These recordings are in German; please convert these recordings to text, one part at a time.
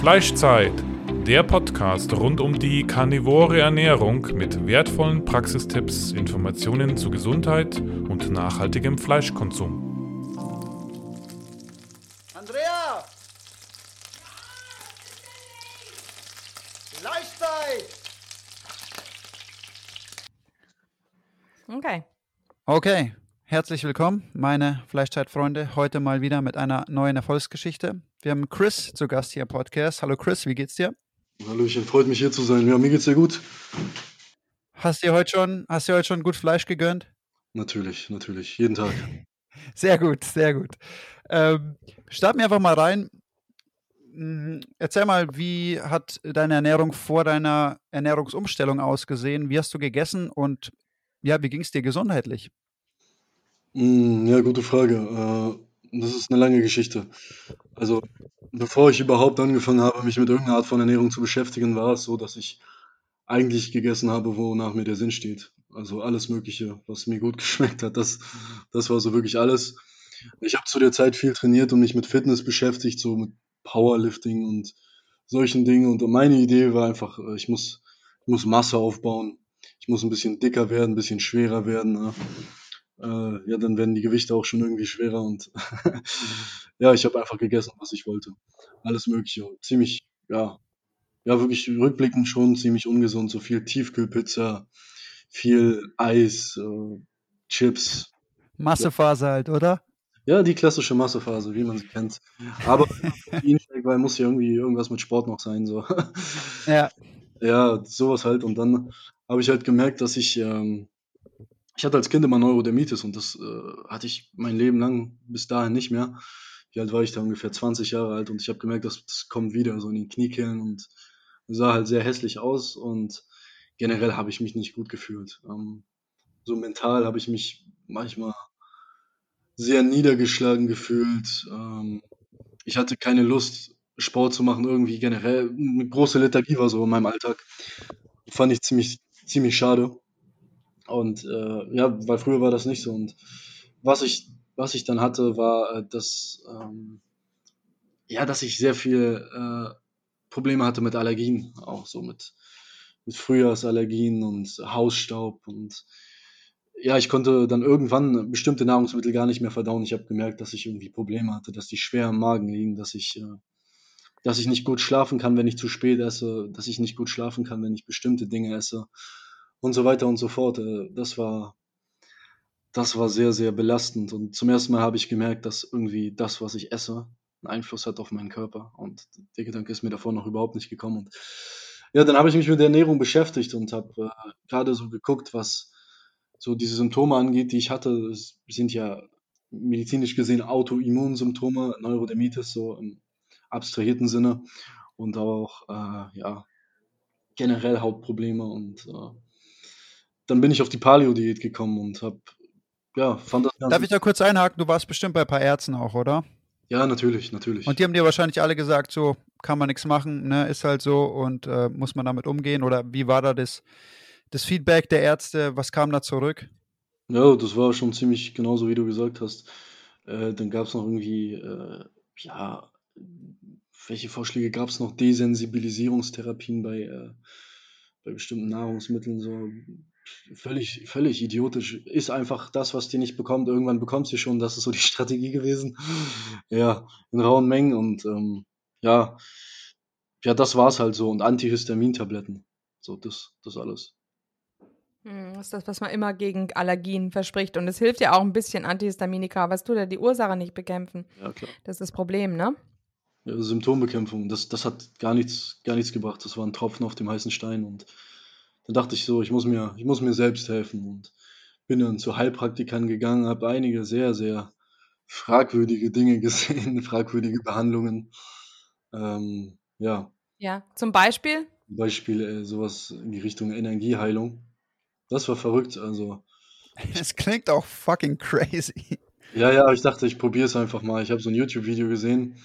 Fleischzeit, der Podcast rund um die karnivore Ernährung mit wertvollen Praxistipps, Informationen zu Gesundheit und nachhaltigem Fleischkonsum. Andrea! Fleischzeit! Okay. Okay, herzlich willkommen, meine Fleischzeitfreunde. Heute mal wieder mit einer neuen Erfolgsgeschichte. Wir haben Chris zu Gast hier im Podcast. Hallo Chris, wie geht's dir? Hallöchen, freut mich hier zu sein. Ja, mir geht's sehr gut. Hast du heute schon, hast du heute schon gut Fleisch gegönnt? Natürlich, natürlich, jeden Tag. Sehr gut, sehr gut. Ähm, starten wir einfach mal rein. Mm, Erzähl mal, wie hat deine Ernährung vor deiner Ernährungsumstellung ausgesehen? Wie hast du gegessen und ja, wie ging es dir gesundheitlich? Mm, ja, gute Frage. Äh, das ist eine lange Geschichte. Also, bevor ich überhaupt angefangen habe, mich mit irgendeiner Art von Ernährung zu beschäftigen, war es so, dass ich eigentlich gegessen habe, wonach mir der Sinn steht. Also alles Mögliche, was mir gut geschmeckt hat, das, das war so wirklich alles. Ich habe zu der Zeit viel trainiert und mich mit Fitness beschäftigt, so mit Powerlifting und solchen Dingen. Und meine Idee war einfach, äh, ich muss, ich muss Masse aufbauen. Ich muss ein bisschen dicker werden, ein bisschen schwerer werden. Äh, ja, dann werden die Gewichte auch schon irgendwie schwerer. Und ja, ich habe einfach gegessen, was ich wollte. Alles Mögliche. Ziemlich, ja, ja, wirklich rückblickend schon ziemlich ungesund. So viel Tiefkühlpizza, viel Eis, äh, Chips. Massephase halt, oder? Ja, die klassische Massephase, wie man sie kennt. Aber weil muss ja irgendwie irgendwas mit Sport noch sein. So. Ja. Ja, sowas halt. Und dann habe ich halt gemerkt, dass ich, ähm, ich hatte als Kind immer Neurodermitis und das äh, hatte ich mein Leben lang bis dahin nicht mehr. Wie alt war ich da? Ungefähr 20 Jahre alt und ich habe gemerkt, dass das kommt wieder, so in den Kniekehlen und sah halt sehr hässlich aus und generell habe ich mich nicht gut gefühlt. Ähm, so mental habe ich mich manchmal sehr niedergeschlagen gefühlt. Ähm, ich hatte keine Lust, Sport zu machen, irgendwie generell. Eine große Lethargie war so in meinem Alltag. Fand ich ziemlich, ziemlich schade. Und äh, ja, weil früher war das nicht so. Und was ich, was ich dann hatte, war, äh, dass, ähm, ja, dass ich sehr viel äh, Probleme hatte mit Allergien, auch so mit, mit Frühjahrsallergien und Hausstaub und ja, ich konnte dann irgendwann bestimmte Nahrungsmittel gar nicht mehr verdauen. Ich habe gemerkt, dass ich irgendwie Probleme hatte, dass die schwer im Magen liegen, dass ich, äh, dass ich nicht gut schlafen kann, wenn ich zu spät esse, dass ich nicht gut schlafen kann, wenn ich bestimmte Dinge esse und so weiter und so fort. Äh, das war, das war sehr, sehr belastend. Und zum ersten Mal habe ich gemerkt, dass irgendwie das, was ich esse, einen Einfluss hat auf meinen Körper. Und der Gedanke ist mir davor noch überhaupt nicht gekommen. Und ja, dann habe ich mich mit der Ernährung beschäftigt und habe äh, gerade so geguckt, was so diese Symptome angeht, die ich hatte. Es sind ja medizinisch gesehen Autoimmunsymptome, Neurodermitis, so im abstrahierten Sinne und auch äh, ja, generell Hautprobleme und äh, dann bin ich auf die Paleo-Diät gekommen und habe ja, fand das Darf ich da kurz einhaken? Du warst bestimmt bei ein paar Ärzten auch, oder? Ja, natürlich, natürlich. Und die haben dir wahrscheinlich alle gesagt, so kann man nichts machen, ne, ist halt so und äh, muss man damit umgehen? Oder wie war da das, das Feedback der Ärzte? Was kam da zurück? Ja, das war schon ziemlich genauso, wie du gesagt hast. Äh, dann gab es noch irgendwie, äh, ja, welche Vorschläge gab es noch? Desensibilisierungstherapien bei, äh, bei bestimmten Nahrungsmitteln, so völlig, völlig idiotisch. Ist einfach das, was dir nicht bekommt. Irgendwann bekommst du schon. Das ist so die Strategie gewesen. Ja, in rauen Mengen und ähm, ja, ja, das war's halt so. Und Antihistamintabletten. So, das, das alles. Hm, Das ist das, was man immer gegen Allergien verspricht. Und es hilft ja auch ein bisschen Antihistaminika, aber es tut ja die Ursache nicht bekämpfen. Ja, klar. Das ist das Problem, ne? Ja, Symptombekämpfung, das, das hat gar nichts, gar nichts gebracht. Das war ein Tropfen auf dem heißen Stein. Und dann dachte ich so, ich muss mir, ich muss mir selbst helfen. Und bin dann zu Heilpraktikern gegangen, habe einige sehr, sehr fragwürdige Dinge gesehen, fragwürdige Behandlungen. Ähm, ja, Ja. Zum Beispiel? zum Beispiel äh, sowas in die Richtung Energieheilung. Das war verrückt. Also, Es klingt auch fucking crazy. ja, ja, ich dachte, ich probiere es einfach mal. Ich habe so ein YouTube-Video gesehen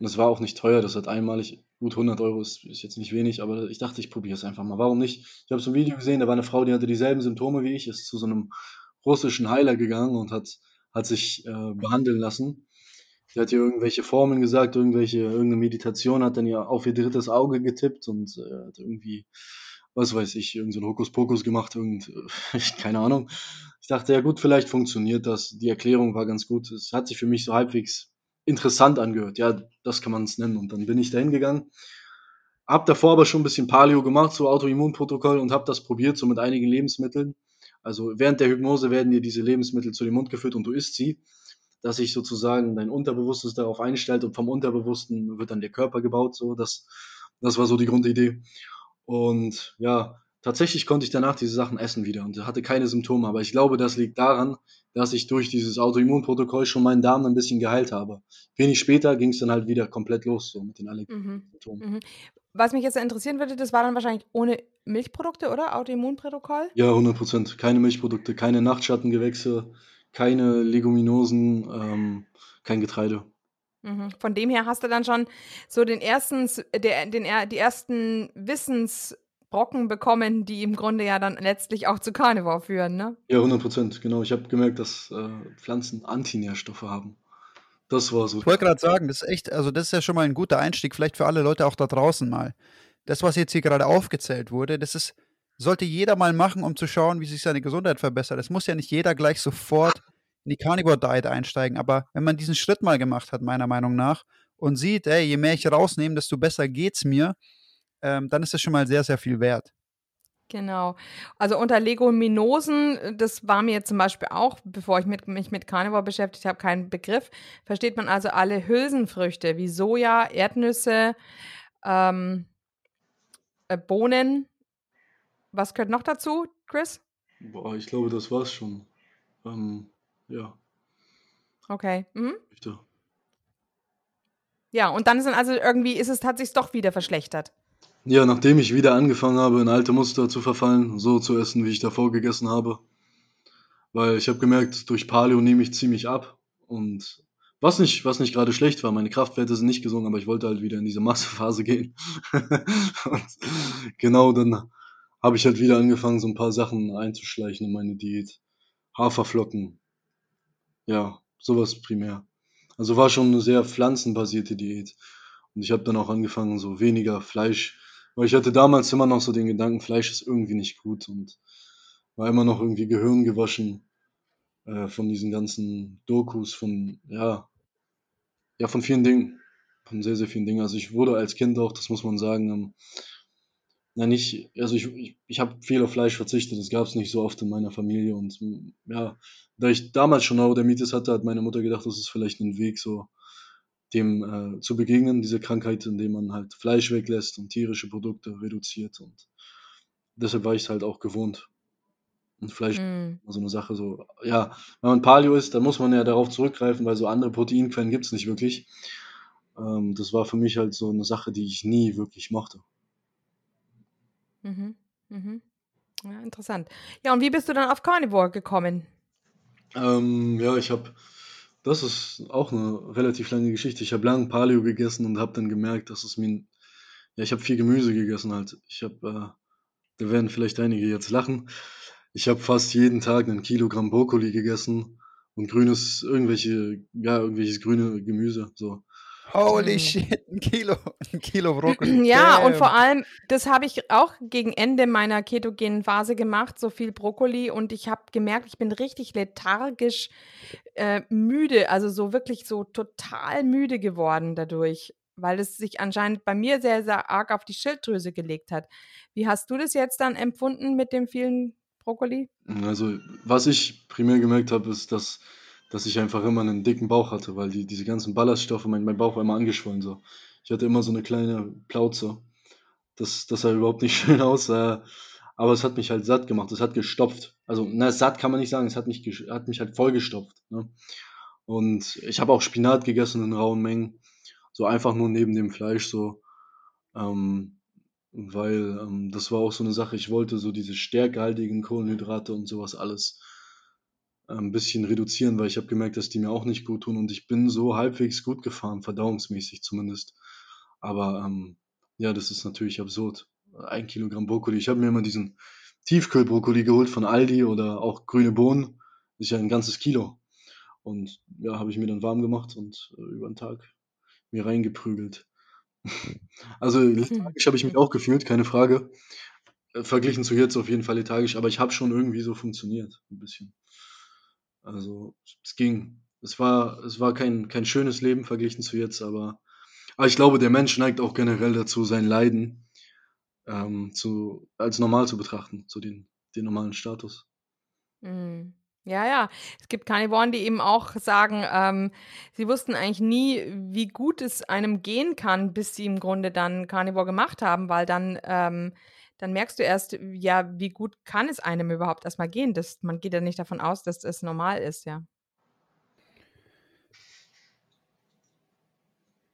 und es war auch nicht teuer. Das hat einmalig, gut 100 Euro ist, ist jetzt nicht wenig, aber ich dachte, ich probiere es einfach mal. Warum nicht? Ich habe so ein Video gesehen, da war eine Frau, die hatte dieselben Symptome wie ich, ist zu so einem russischen Heiler gegangen und hat, hat sich äh, behandeln lassen. Die hat ihr irgendwelche Formeln gesagt, irgendwelche, irgendeine Meditation, hat dann ja auf ihr drittes Auge getippt und äh, hat irgendwie, was weiß ich, irgendeinen so Hokuspokus gemacht, irgend, keine Ahnung. Ich dachte, ja gut, vielleicht funktioniert das. Die Erklärung war ganz gut. Es hat sich für mich so halbwegs interessant angehört. Ja, das kann man es nennen. Und dann bin ich da hingegangen. Hab davor aber schon ein bisschen Paleo gemacht, so Autoimmunprotokoll und habe das probiert, so mit einigen Lebensmitteln. Also während der Hypnose werden dir diese Lebensmittel zu dem Mund geführt und du isst sie, dass sich sozusagen dein Unterbewusstes darauf einstellt und vom Unterbewussten wird dann der Körper gebaut. So, das, das war so die Grundidee. Und ja, tatsächlich konnte ich danach diese Sachen essen wieder und hatte keine Symptome. Aber ich glaube, das liegt daran, dass ich durch dieses Autoimmunprotokoll schon meinen Darm ein bisschen geheilt habe. Wenig später ging es dann halt wieder komplett los, so mit den mhm. Symptomen. Mhm. Was mich jetzt interessieren würde, das war dann wahrscheinlich ohne Milchprodukte, oder? Autoimmunprotokoll? Ja, 100 Prozent. Keine Milchprodukte, keine Nachtschattengewächse, keine Leguminosen, ähm, kein Getreide. Mhm. Von dem her hast du dann schon so den ersten, der, den, die ersten Wissensbrocken bekommen, die im Grunde ja dann letztlich auch zu Carnivore führen, ne? Ja, 100 Prozent, genau. Ich habe gemerkt, dass äh, Pflanzen Antinährstoffe haben. Das war so. Ich wollte gerade sagen, das ist echt, also das ist ja schon mal ein guter Einstieg, vielleicht für alle Leute auch da draußen mal. Das, was jetzt hier gerade aufgezählt wurde, das ist, sollte jeder mal machen, um zu schauen, wie sich seine Gesundheit verbessert. Es muss ja nicht jeder gleich sofort in die Carnivore Diet einsteigen, aber wenn man diesen Schritt mal gemacht hat, meiner Meinung nach, und sieht, ey, je mehr ich rausnehme, desto besser geht's mir, ähm, dann ist das schon mal sehr, sehr viel wert. Genau. Also unter Leguminosen, das war mir zum Beispiel auch, bevor ich mit, mich mit Carnivore beschäftigt habe, kein Begriff. Versteht man also alle Hülsenfrüchte wie Soja, Erdnüsse, ähm, äh, Bohnen. Was gehört noch dazu, Chris? Boah, ich glaube, das war's schon. Ähm, ja. Okay. Mhm. Ja, und dann sind also irgendwie, ist es, hat sich doch wieder verschlechtert. Ja, nachdem ich wieder angefangen habe, in alte Muster zu verfallen, so zu essen, wie ich davor gegessen habe. Weil ich habe gemerkt, durch Paleo nehme ich ziemlich ab. Und was nicht, was nicht gerade schlecht war, meine Kraftwerte sind nicht gesungen, aber ich wollte halt wieder in diese Massephase gehen. und genau dann habe ich halt wieder angefangen, so ein paar Sachen einzuschleichen in meine Diät. Haferflocken. Ja, sowas primär. Also war schon eine sehr pflanzenbasierte Diät. Und ich habe dann auch angefangen, so weniger Fleisch weil ich hatte damals immer noch so den Gedanken, Fleisch ist irgendwie nicht gut und war immer noch irgendwie Gehirn gewaschen äh, von diesen ganzen Dokus, von, ja, ja, von vielen Dingen, von sehr, sehr vielen Dingen. Also ich wurde als Kind auch, das muss man sagen, ähm, na nicht, also ich, ich, ich habe viel auf Fleisch verzichtet, das gab es nicht so oft in meiner Familie und ja, da ich damals schon Neurodermitis hatte, hat meine Mutter gedacht, das ist vielleicht ein Weg so, dem äh, zu begegnen, diese Krankheit, indem man halt Fleisch weglässt und tierische Produkte reduziert. Und deshalb war ich es halt auch gewohnt. Und Fleisch mm. so eine Sache, so, ja, wenn man Paleo ist, dann muss man ja darauf zurückgreifen, weil so andere Proteinquellen gibt es nicht wirklich. Ähm, das war für mich halt so eine Sache, die ich nie wirklich mochte. Mhm. Mhm. Ja, interessant. Ja, und wie bist du dann auf Carnivore gekommen? Ähm, ja, ich habe das ist auch eine relativ lange Geschichte. Ich habe lange Paleo gegessen und habe dann gemerkt, dass es mir ja, ich habe viel Gemüse gegessen halt. Ich habe äh, da werden vielleicht einige jetzt lachen. Ich habe fast jeden Tag ein Kilogramm Brokkoli gegessen und grünes irgendwelche ja, irgendwelches grüne Gemüse, so. Holy mhm. shit, ein Kilo, ein Kilo Brokkoli. Ja, Damn. und vor allem, das habe ich auch gegen Ende meiner ketogenen Phase gemacht, so viel Brokkoli. Und ich habe gemerkt, ich bin richtig lethargisch äh, müde, also so wirklich so total müde geworden dadurch, weil es sich anscheinend bei mir sehr, sehr arg auf die Schilddrüse gelegt hat. Wie hast du das jetzt dann empfunden mit dem vielen Brokkoli? Also, was ich primär gemerkt habe, ist, dass dass ich einfach immer einen dicken Bauch hatte, weil die, diese ganzen Ballaststoffe, mein, mein Bauch war immer angeschwollen so. Ich hatte immer so eine kleine Plauze. Das, das sah überhaupt nicht schön aus, äh, aber es hat mich halt satt gemacht, es hat gestopft. Also, na, satt kann man nicht sagen, es hat mich, hat mich halt vollgestopft. Ne? Und ich habe auch Spinat gegessen in rauen Mengen, so einfach nur neben dem Fleisch so. Ähm, weil ähm, das war auch so eine Sache, ich wollte so diese stärkehaltigen Kohlenhydrate und sowas alles ein bisschen reduzieren, weil ich habe gemerkt, dass die mir auch nicht gut tun und ich bin so halbwegs gut gefahren, verdauungsmäßig zumindest. Aber ähm, ja, das ist natürlich absurd. Ein Kilogramm Brokkoli. Ich habe mir immer diesen Tiefkühlbrokkoli geholt von Aldi oder auch grüne Bohnen. Das ist ja ein ganzes Kilo. Und ja, habe ich mir dann warm gemacht und äh, über den Tag mir reingeprügelt. also lethargisch habe ich mich auch gefühlt, keine Frage. Äh, verglichen zu jetzt auf jeden Fall lethargisch, aber ich habe schon irgendwie so funktioniert, ein bisschen. Also es ging. Es war, es war kein, kein schönes Leben verglichen zu jetzt, aber, aber ich glaube, der Mensch neigt auch generell dazu, sein Leiden ähm, zu, als normal zu betrachten, zu den, den normalen Status. Mhm. Ja, ja. Es gibt Karnivoren, die eben auch sagen, ähm, sie wussten eigentlich nie, wie gut es einem gehen kann, bis sie im Grunde dann Carnivore gemacht haben, weil dann, ähm, dann merkst du erst, ja, wie gut kann es einem überhaupt erstmal gehen. Das, man geht ja nicht davon aus, dass es normal ist, ja.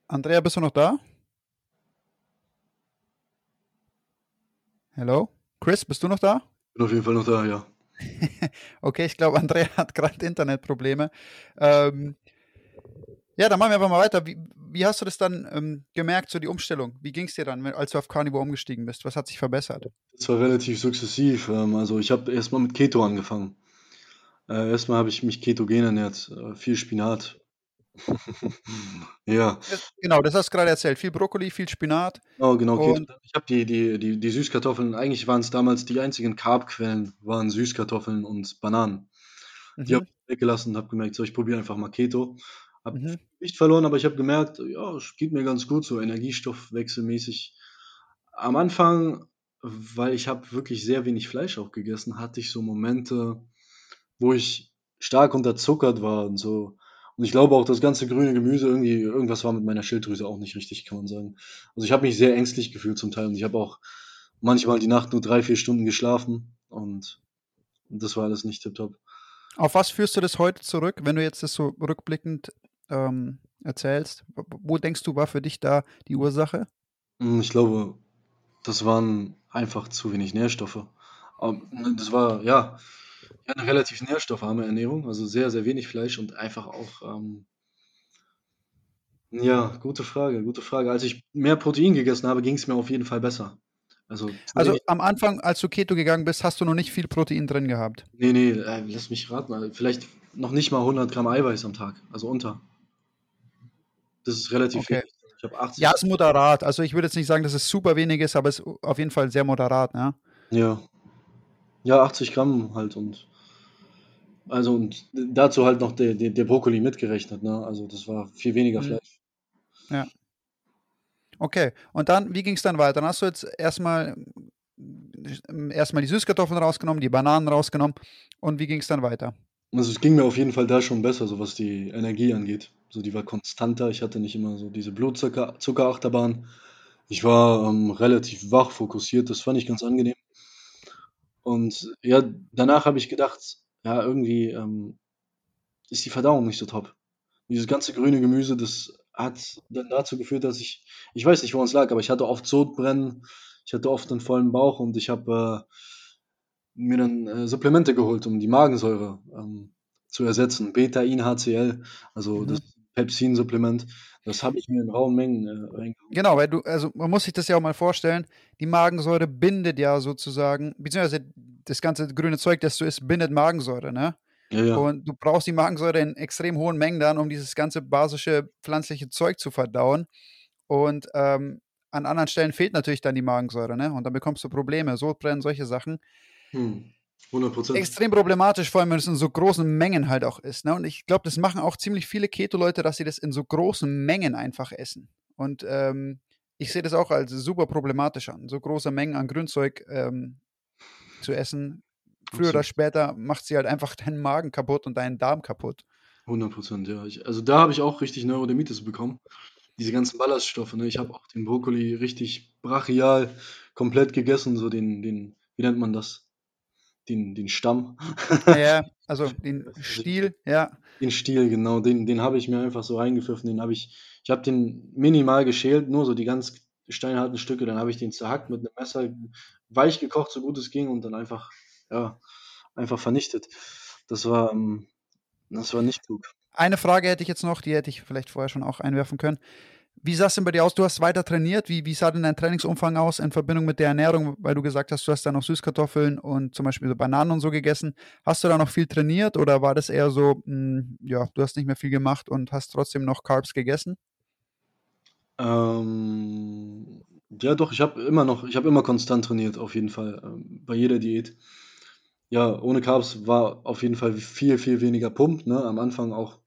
Andrea, bist du noch da? Hallo? Chris, bist du noch da? Bin auf jeden Fall noch da, ja. okay, ich glaube, Andrea hat gerade Internetprobleme. Ähm, ja, dann machen wir einfach mal weiter. Wie, wie hast du das dann ähm, gemerkt, so die Umstellung? Wie ging es dir dann, als du auf Carnivore umgestiegen bist? Was hat sich verbessert? Das war relativ sukzessiv. Ähm, also ich habe erstmal mit Keto angefangen. Äh, erstmal habe ich mich ketogen ernährt. Äh, viel Spinat, ja. Genau, das hast du gerade erzählt. Viel Brokkoli, viel Spinat. Oh, genau, und ich habe die, die, die, die Süßkartoffeln, eigentlich waren es damals die einzigen Carbquellen, waren Süßkartoffeln und Bananen. Die habe mhm. ich weggelassen und habe gemerkt, so, ich probiere einfach mal Keto. Habe mhm. nicht verloren, aber ich habe gemerkt, ja, es geht mir ganz gut, so energiestoffwechselmäßig. Am Anfang, weil ich habe wirklich sehr wenig Fleisch auch gegessen, hatte ich so Momente, wo ich stark unterzuckert war und so und ich glaube auch, das ganze grüne Gemüse irgendwie, irgendwas war mit meiner Schilddrüse auch nicht richtig, kann man sagen. Also ich habe mich sehr ängstlich gefühlt zum Teil und ich habe auch manchmal die Nacht nur drei, vier Stunden geschlafen und, und das war alles nicht tipptopp. Auf was führst du das heute zurück, wenn du jetzt das so rückblickend ähm, erzählst? Wo denkst du, war für dich da die Ursache? Hm, ich glaube, das waren einfach zu wenig Nährstoffe. Das war, ja, eine relativ nährstoffarme Ernährung, also sehr, sehr wenig Fleisch und einfach auch, ähm ja, gute Frage, gute Frage. Als ich mehr Protein gegessen habe, ging es mir auf jeden Fall besser. Also, Also am Anfang, als du Keto gegangen bist, hast du noch nicht viel Protein drin gehabt. Ne, ne, äh, lass mich raten, äh, vielleicht noch nicht mal 100 Gramm Eiweiß am Tag, also unter. Das ist relativ Okay. wenig. Ich habe 80 Ja, ist moderat. Also ich würde jetzt nicht sagen, dass es super wenig ist, aber es ist auf jeden Fall sehr moderat, ja. Ja. Ja, 80 Gramm halt und also und dazu halt noch der, der, der Brokkoli mitgerechnet, ne? Also das war viel weniger Mhm. Fleisch. Ja. Okay. Und dann, wie ging es dann weiter? Dann hast du jetzt erstmal erstmal die Süßkartoffeln rausgenommen, die Bananen rausgenommen. Und wie ging es dann weiter? Also es ging mir auf jeden Fall da schon besser, so was die Energie angeht. So die war konstanter. Ich hatte nicht immer so diese Blutzucker Zuckerachterbahn. Ich war ähm, relativ wach, fokussiert. Das fand ich ganz angenehm. Und ja, danach habe ich gedacht, ja, irgendwie ähm, ist die Verdauung nicht so top. Dieses ganze grüne Gemüse, das hat dann dazu geführt, dass ich, ich weiß nicht, wo es lag, aber ich hatte oft Sodbrennen, ich hatte oft einen vollen Bauch und ich habe äh, mir dann äh, Supplemente geholt, um die Magensäure ähm, zu ersetzen. Beta-In HCl, also Mhm. das Pepsin-Supplement, das habe ich mir in rauen Mengen äh, reingeholt. Genau, weil du, also man muss sich das ja auch mal vorstellen, die Magensäure bindet ja sozusagen, beziehungsweise das ganze grüne Zeug, das du isst, bindet Magensäure, ne? Ja, ja. Und du brauchst die Magensäure in extrem hohen Mengen dann, um dieses ganze basische pflanzliche Zeug zu verdauen. Und ähm, an anderen Stellen fehlt natürlich dann die Magensäure, ne? Und dann bekommst du Probleme, Sodbrennen, solche Sachen. Hm. 100 Prozent. Extrem problematisch, vor allem wenn es in so großen Mengen halt auch ist. Ne? Und ich glaube, das machen auch ziemlich viele Keto-Leute, dass sie das in so großen Mengen einfach essen. Und ähm, ich sehe das auch als super problematisch an, so große Mengen an Grünzeug ähm, zu essen. Früher oder später macht sie halt einfach deinen Magen kaputt und deinen Darm kaputt. 100 Prozent, ja. Ich, also da habe ich auch richtig Neurodermitis bekommen. Diese ganzen Ballaststoffe, ne? Ich habe auch den Brokkoli richtig brachial komplett gegessen, so den, den, wie nennt man das? Den, den Stamm. Ja, also den Stiel, ja. Den Stiel, genau, den, den habe ich mir einfach so reingepfiffen. Den habe ich, ich habe den minimal geschält, nur so die ganz steinharten Stücke. Dann habe ich den zerhackt mit einem Messer, weich gekocht, so gut es ging, und dann einfach, ja, einfach vernichtet. Das war, ähm, das war nicht klug. Eine Frage hätte ich jetzt noch, die hätte ich vielleicht vorher schon auch einwerfen können. Wie sah es denn bei dir aus? Du hast weiter trainiert. Wie, wie sah denn dein Trainingsumfang aus in Verbindung mit der Ernährung? Weil du gesagt hast, du hast da noch Süßkartoffeln und zum Beispiel so Bananen und so gegessen. Hast du da noch viel trainiert oder war das eher so, mh, hm, ja, du hast nicht mehr viel gemacht und hast trotzdem noch Carbs gegessen? Ähm, ja, doch, ich habe immer noch, ich habe immer konstant trainiert, auf jeden Fall, ähm, bei jeder Diät. Ja, ohne Carbs war auf jeden Fall viel, viel weniger Pump, ne? Am Anfang auch,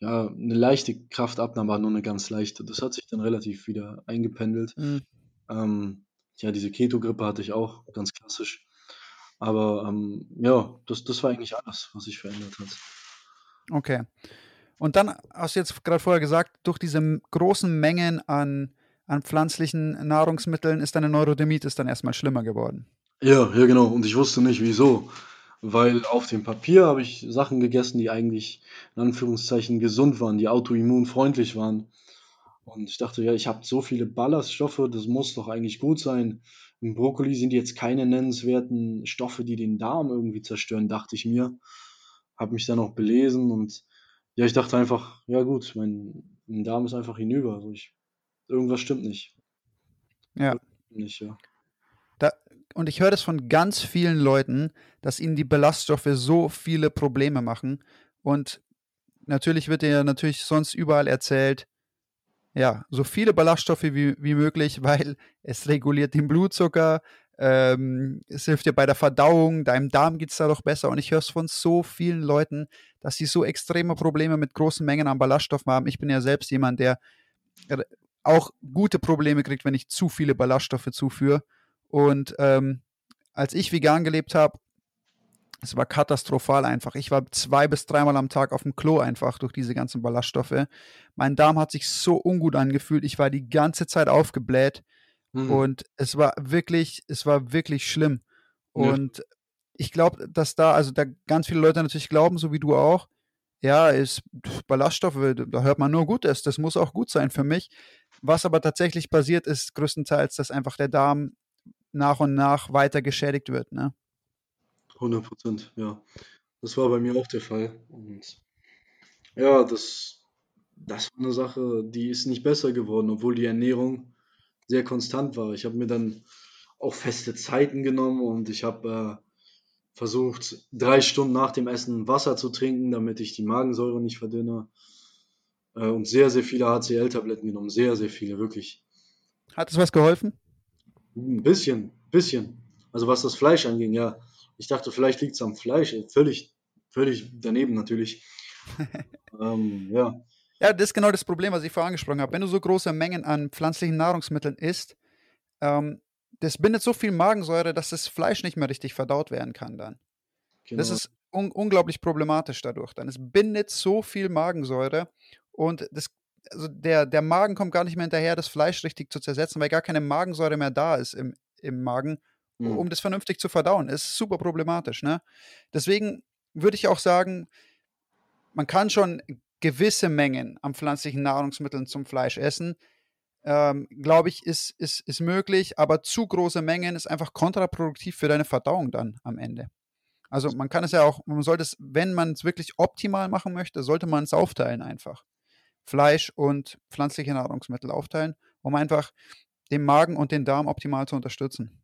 ja, eine leichte Kraftabnahme, aber nur eine ganz leichte. Das hat sich dann relativ wieder eingependelt. Mhm. Ähm, ja, diese Keto-Grippe hatte ich auch, ganz klassisch. Aber ähm, ja, das, das war eigentlich alles, was sich verändert hat. Okay. Und dann hast du jetzt gerade vorher gesagt, durch diese großen Mengen an, an pflanzlichen Nahrungsmitteln ist deine Neurodermitis dann erstmal schlimmer geworden. Ja, ja, genau. Und ich wusste nicht, wieso. Weil auf dem Papier habe ich Sachen gegessen, die eigentlich in Anführungszeichen gesund waren, die autoimmunfreundlich waren. Und ich dachte, ja, ich habe so viele Ballaststoffe, das muss doch eigentlich gut sein. Im Brokkoli sind jetzt keine nennenswerten Stoffe, die den Darm irgendwie zerstören, dachte ich mir. Habe mich dann auch belesen und ja, ich dachte einfach, ja gut, mein, mein Darm ist einfach hinüber. Also ich, irgendwas stimmt nicht. Ja. Nicht, ja. Und ich höre das von ganz vielen Leuten, dass ihnen die Ballaststoffe so viele Probleme machen. Und natürlich wird dir natürlich sonst überall erzählt, ja, so viele Ballaststoffe wie, wie möglich, weil es reguliert den Blutzucker, ähm, es hilft dir bei der Verdauung, deinem Darm geht es da doch besser. Und ich höre es von so vielen Leuten, dass sie so extreme Probleme mit großen Mengen an Ballaststoffen haben. Ich bin ja selbst jemand, der auch gute Probleme kriegt, wenn ich zu viele Ballaststoffe zuführe. Und ähm, als ich vegan gelebt habe, es war katastrophal einfach. Ich war zwei bis dreimal am Tag auf dem Klo einfach durch diese ganzen Ballaststoffe. Mein Darm hat sich so ungut angefühlt. Ich war die ganze Zeit aufgebläht. Mhm. Und es war wirklich, es war wirklich schlimm. Und ja. ich glaube, dass da, also da ganz viele Leute natürlich glauben, so wie du auch, ja, ist Ballaststoffe, da hört man nur Gutes, das muss auch gut sein für mich. Was aber tatsächlich passiert, ist größtenteils, dass einfach der Darm nach und nach weiter geschädigt wird, ne? 100 Prozent, ja. Das war bei mir auch der Fall. Und ja, das, das war eine Sache, die ist nicht besser geworden, obwohl die Ernährung sehr konstant war. Ich habe mir dann auch feste Zeiten genommen und ich habe äh, versucht, drei Stunden nach dem Essen Wasser zu trinken, damit ich die Magensäure nicht verdünne. Äh, und sehr, sehr viele HCl-Tabletten genommen. Sehr, sehr viele, wirklich. Hat es was geholfen? Ein bisschen, bisschen. Also was das Fleisch anging, ja. Ich dachte, vielleicht liegt es am Fleisch. Völlig, völlig daneben natürlich. ähm, ja. Ja, das ist genau das Problem, was ich vorher angesprochen habe. Wenn du so große Mengen an pflanzlichen Nahrungsmitteln isst, ähm, das bindet so viel Magensäure, dass das Fleisch nicht mehr richtig verdaut werden kann dann. Genau. Das ist un unglaublich problematisch dadurch dann. Es bindet so viel Magensäure und das, also der, der Magen kommt gar nicht mehr hinterher, das Fleisch richtig zu zersetzen, weil gar keine Magensäure mehr da ist im, im Magen, mhm. um das vernünftig zu verdauen. Das ist super problematisch. Ne? Deswegen würde ich auch sagen, man kann schon gewisse Mengen an pflanzlichen Nahrungsmitteln zum Fleisch essen, ähm, glaube ich, ist, ist, ist möglich, aber zu große Mengen ist einfach kontraproduktiv für deine Verdauung dann am Ende. Also man kann es ja auch, man sollte es, wenn man es wirklich optimal machen möchte, sollte man es aufteilen einfach. Fleisch und pflanzliche Nahrungsmittel aufteilen, um einfach den Magen und den Darm optimal zu unterstützen.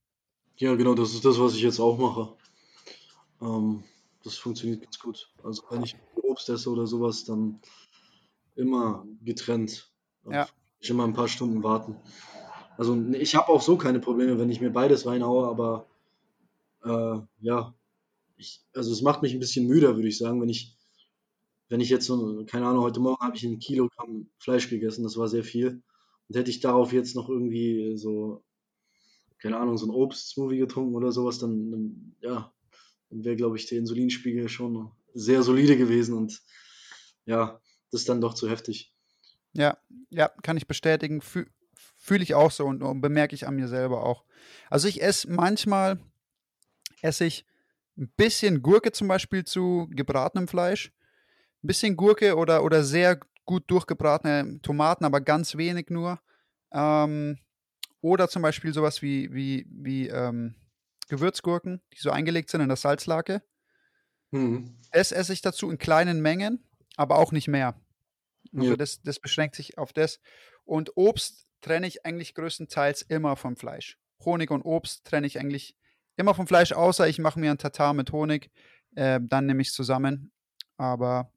Ja, genau, das ist das, was ich jetzt auch mache. Ähm, das funktioniert ganz gut. Also wenn ich Obst esse oder sowas, dann immer getrennt. Ja. Ich immer ein paar Stunden warten. Also ich habe auch so keine Probleme, wenn ich mir beides reinhaue, aber äh, ja, ich, also es macht mich ein bisschen müder, würde ich sagen, wenn ich, wenn ich jetzt so, keine Ahnung, heute Morgen habe ich ein Kilogramm Fleisch gegessen, das war sehr viel. Und hätte ich darauf jetzt noch irgendwie so, keine Ahnung, so ein Obst-Smoothie getrunken oder sowas, dann, dann ja, dann wäre, glaube ich, der Insulinspiegel schon sehr solide gewesen und ja, das ist dann doch zu heftig. Ja, ja, kann ich bestätigen. Fühle fühl ich auch so und, und, bemerke ich an mir selber auch. Also ich esse manchmal, esse ich ein bisschen Gurke zum Beispiel zu gebratenem Fleisch. Ein bisschen Gurke oder, oder sehr gut durchgebratene Tomaten, aber ganz wenig nur. Ähm, oder zum Beispiel sowas wie, wie, wie ähm, Gewürzgurken, die so eingelegt sind in der Salzlake. Mhm. Das esse ich dazu in kleinen Mengen, aber auch nicht mehr. Also ja. das, das beschränkt sich auf das. Und Obst trenne ich eigentlich größtenteils immer vom Fleisch. Honig und Obst trenne ich eigentlich immer vom Fleisch, außer ich mache mir ein Tatar mit Honig. Äh, dann nehme ich es zusammen. Aber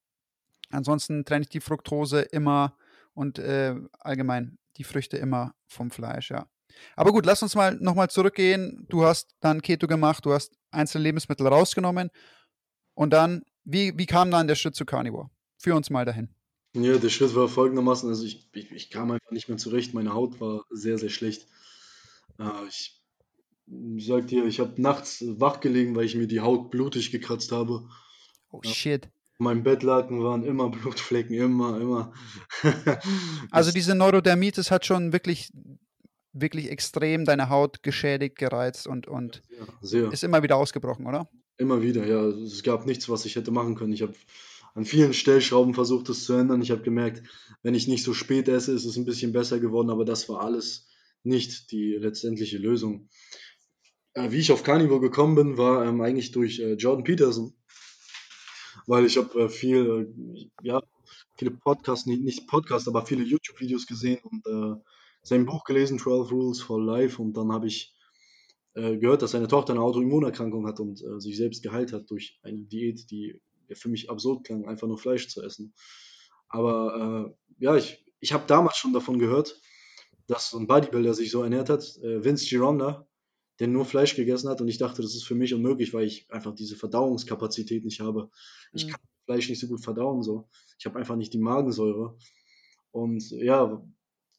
ansonsten trenne ich die Fructose immer und äh, allgemein die Früchte immer vom Fleisch, ja. Aber gut, lass uns mal nochmal zurückgehen. Du hast dann Keto gemacht, du hast einzelne Lebensmittel rausgenommen und dann, wie, wie kam dann der Schritt zu Carnivore? Führ uns mal dahin. Ja, der Schritt war folgendermaßen, also ich, ich, ich kam einfach nicht mehr zurecht, meine Haut war sehr, sehr schlecht. Äh, ich sag dir, ich habe nachts wach gelegen, weil ich mir die Haut blutig gekratzt habe. Oh shit. Mein Bettlaken waren immer Blutflecken, immer, immer. Also diese Neurodermitis hat schon wirklich, wirklich extrem deine Haut geschädigt, gereizt und, und sehr. ist immer wieder ausgebrochen, oder? Immer wieder, ja. Es gab nichts, was ich hätte machen können. Ich habe an vielen Stellschrauben versucht, das zu ändern. Ich habe gemerkt, wenn ich nicht so spät esse, ist es ein bisschen besser geworden, aber das war alles nicht die letztendliche Lösung. Äh, wie ich auf Carnivore gekommen bin, war ähm, eigentlich durch äh, Jordan Peterson, weil ich habe äh, viel, äh, ja, viele Podcasts, nicht, nicht Podcasts, aber viele YouTube-Videos gesehen und äh, sein Buch gelesen, 12 Rules for Life, und dann habe ich äh, gehört, dass seine Tochter eine Autoimmunerkrankung hat und sich selbst geheilt hat durch eine Diät, die für mich absurd klang, einfach nur Fleisch zu essen. Aber äh, ja, ich, ich habe damals schon davon gehört, dass so ein Bodybuilder sich so ernährt hat, äh, Vince Gironda, der nur Fleisch gegessen hat und ich dachte, das ist für mich unmöglich, weil ich einfach diese Verdauungskapazität nicht habe. Ich mhm. kann Fleisch nicht so gut verdauen, so. Ich habe einfach nicht die Magensäure. Und ja,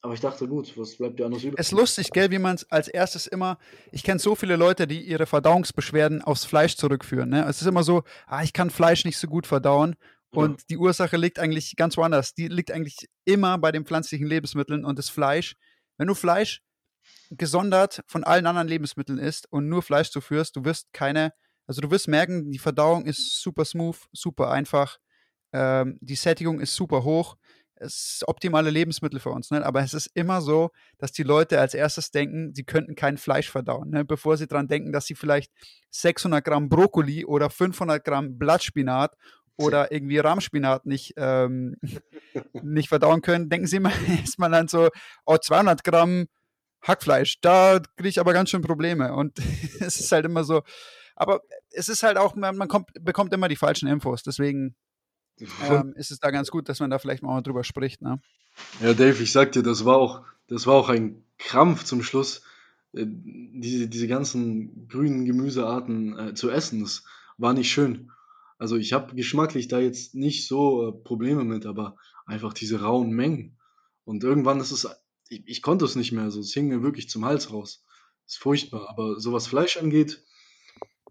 aber ich dachte, gut, was bleibt dir anders übrig? Es ist lustig, gell, wie man es als erstes immer, ich kenne so viele Leute, die ihre Verdauungsbeschwerden aufs Fleisch zurückführen. Ne? Es ist immer so, ah, ich kann Fleisch nicht so gut verdauen. Und ja. die Ursache liegt eigentlich ganz woanders. Die liegt eigentlich immer bei den pflanzlichen Lebensmitteln und das Fleisch. Wenn du Fleisch gesondert von allen anderen Lebensmitteln isst und nur Fleisch zuführst, du wirst keine, also du wirst merken, die Verdauung ist super smooth, super einfach, ähm, die Sättigung ist super hoch es ist optimale Lebensmittel für uns, ne? aber es ist immer so, dass die Leute als erstes denken, sie könnten kein Fleisch verdauen, ne? bevor sie daran denken, dass sie vielleicht 600 Gramm Brokkoli oder 500 Gramm Blattspinat oder irgendwie Rahmspinat nicht, ähm, nicht verdauen können, denken sie immer erstmal an so, oh, 200 Gramm Hackfleisch, da kriege ich aber ganz schön Probleme und es ist halt immer so, aber es ist halt auch, man, man kommt, bekommt immer die falschen Infos, deswegen ähm, ist es da ganz gut, dass man da vielleicht mal drüber spricht. Ne? Ja, Dave, ich sag dir, das war auch, das war auch ein Krampf zum Schluss, äh, diese, diese ganzen grünen Gemüsearten äh, zu essen. Das war nicht schön. Also ich habe geschmacklich da jetzt nicht so äh, Probleme mit, aber einfach diese rauen Mengen. Und irgendwann ist es, ich, ich konnte es nicht mehr, also es hing mir wirklich zum Hals raus. Ist furchtbar. Aber so was Fleisch angeht,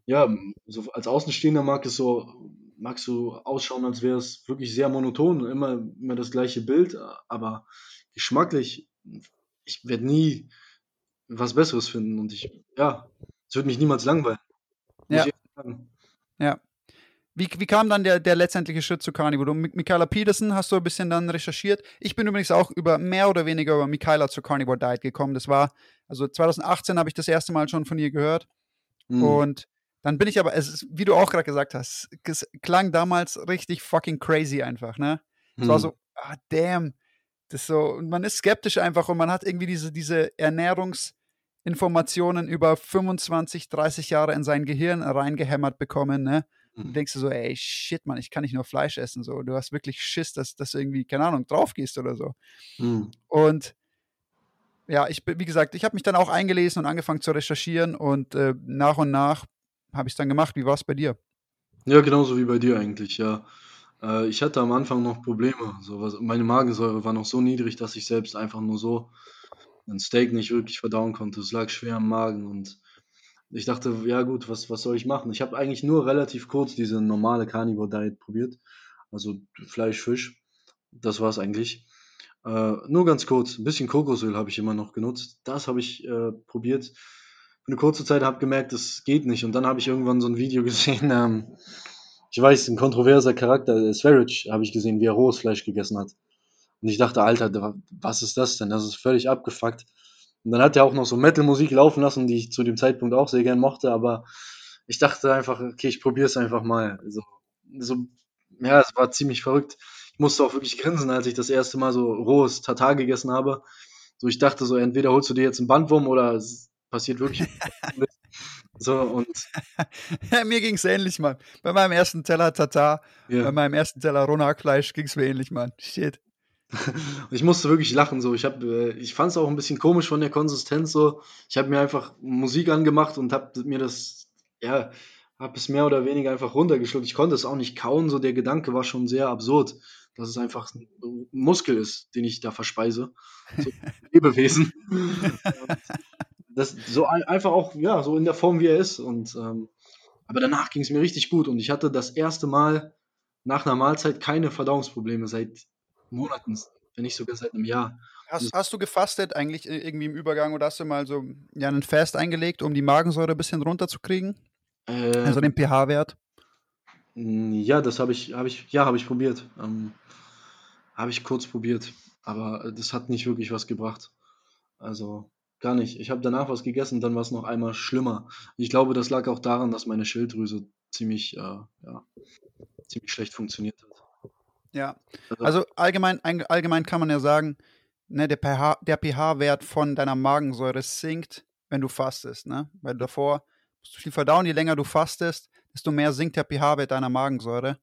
ja, so als Außenstehender mag es so magst du ausschauen, als wäre es wirklich sehr monoton, immer, immer das gleiche Bild, aber geschmacklich, ich werde nie was Besseres finden und ich, ja, es wird mich niemals langweilen. Ja. Ja. Wie, wie kam dann der, der letztendliche Schritt zu Carnivore? Mit Michaela Peterson hast du ein bisschen dann recherchiert. Ich bin übrigens auch über mehr oder weniger über Michaela zur Carnivore Diet gekommen. Das war, also 2018 habe ich das erste Mal schon von ihr gehört. Mhm. Und dann bin ich aber, es ist, wie du auch gerade gesagt hast, es klang damals richtig fucking crazy einfach, ne? Es hm. war so, ah, damn. Das so, und man ist skeptisch einfach und man hat irgendwie diese, diese Ernährungsinformationen über 25, 30 Jahre in sein Gehirn reingehämmert bekommen, ne? Mhm. denkst du so, ey, shit, Mann, ich kann nicht nur Fleisch essen. So, du hast wirklich Schiss, dass, dass du irgendwie, keine Ahnung, drauf gehst oder so. Mhm. Und ja, ich, wie gesagt, ich habe mich dann auch eingelesen und angefangen zu recherchieren und äh, nach und nach habe ich es dann gemacht. Wie war es bei dir? Ja, genauso wie bei dir eigentlich, ja. Äh, ich hatte am Anfang noch Probleme. So was, meine Magensäure war noch so niedrig, dass ich selbst einfach nur so ein Steak nicht wirklich verdauen konnte. Es lag schwer am Magen und ich dachte, ja gut, was, was soll ich machen? Ich habe eigentlich nur relativ kurz diese normale Carnivore Diet probiert. Also Fleisch, Fisch. Das war es eigentlich. Äh, nur ganz kurz. Ein bisschen Kokosöl habe ich immer noch genutzt. Das habe ich äh, probiert für eine kurze Zeit habe gemerkt, das geht nicht. Und dann habe ich irgendwann so ein Video gesehen, ähm, ich weiß, ein kontroverser Charakter, äh, habe ich gesehen, wie er rohes Fleisch gegessen hat. Und ich dachte, Alter, was ist das denn? Das ist völlig abgefuckt. Und dann hat er auch noch so Metal-Musik laufen lassen, die ich zu dem Zeitpunkt auch sehr gern mochte, aber ich dachte einfach, okay, ich probiere es einfach mal. So, so, ja, es war ziemlich verrückt. ich musste auch wirklich grinsen, als ich das erste Mal so rohes Tatar gegessen habe. So, ich dachte so, entweder holst du dir jetzt einen Bandwurm oder es passiert wirklich. so, und. mir ging es ähnlich, Mann. Bei meinem ersten Teller Tatar, ja. bei meinem ersten Teller Ronhackfleisch ging es mir ähnlich, Mann. Shit. ich musste wirklich lachen. So. Ich, äh, ich fand es auch ein bisschen komisch von der Konsistenz. So. Ich habe mir einfach Musik angemacht und habe mir das, ja, habe es mehr oder weniger einfach runtergeschluckt. Ich konnte es auch nicht kauen. So der Gedanke war schon sehr absurd, dass es einfach ein Muskel ist, den ich da verspeise. So Lebewesen. das so einfach auch, ja, so in der Form, wie er ist. Und ähm, aber danach ging es mir richtig gut und ich hatte das erste Mal nach einer Mahlzeit keine Verdauungsprobleme seit Monaten, wenn nicht sogar seit einem Jahr. Hast, hast du gefastet eigentlich irgendwie im Übergang oder hast du mal so ja, einen Fast eingelegt, um die Magensäure ein bisschen runterzukriegen? Äh, also den pH-Wert? Ja, das habe ich, habe ich, ja, habe ich probiert. Ähm, habe ich kurz probiert, aber das hat nicht wirklich was gebracht. Also gar nicht. Ich habe danach was gegessen, dann war es noch einmal schlimmer. Ich glaube, das lag auch daran, dass meine Schilddrüse ziemlich, äh, ja, ziemlich schlecht funktioniert hat. Ja, also, also allgemein, allgemein kann man ja sagen, ne, der pH, der pH-Wert von deiner Magensäure sinkt, wenn du fastest, ne? Weil davor musst du viel verdauen, je länger du fastest, desto mehr sinkt der pH-Wert deiner Magensäure.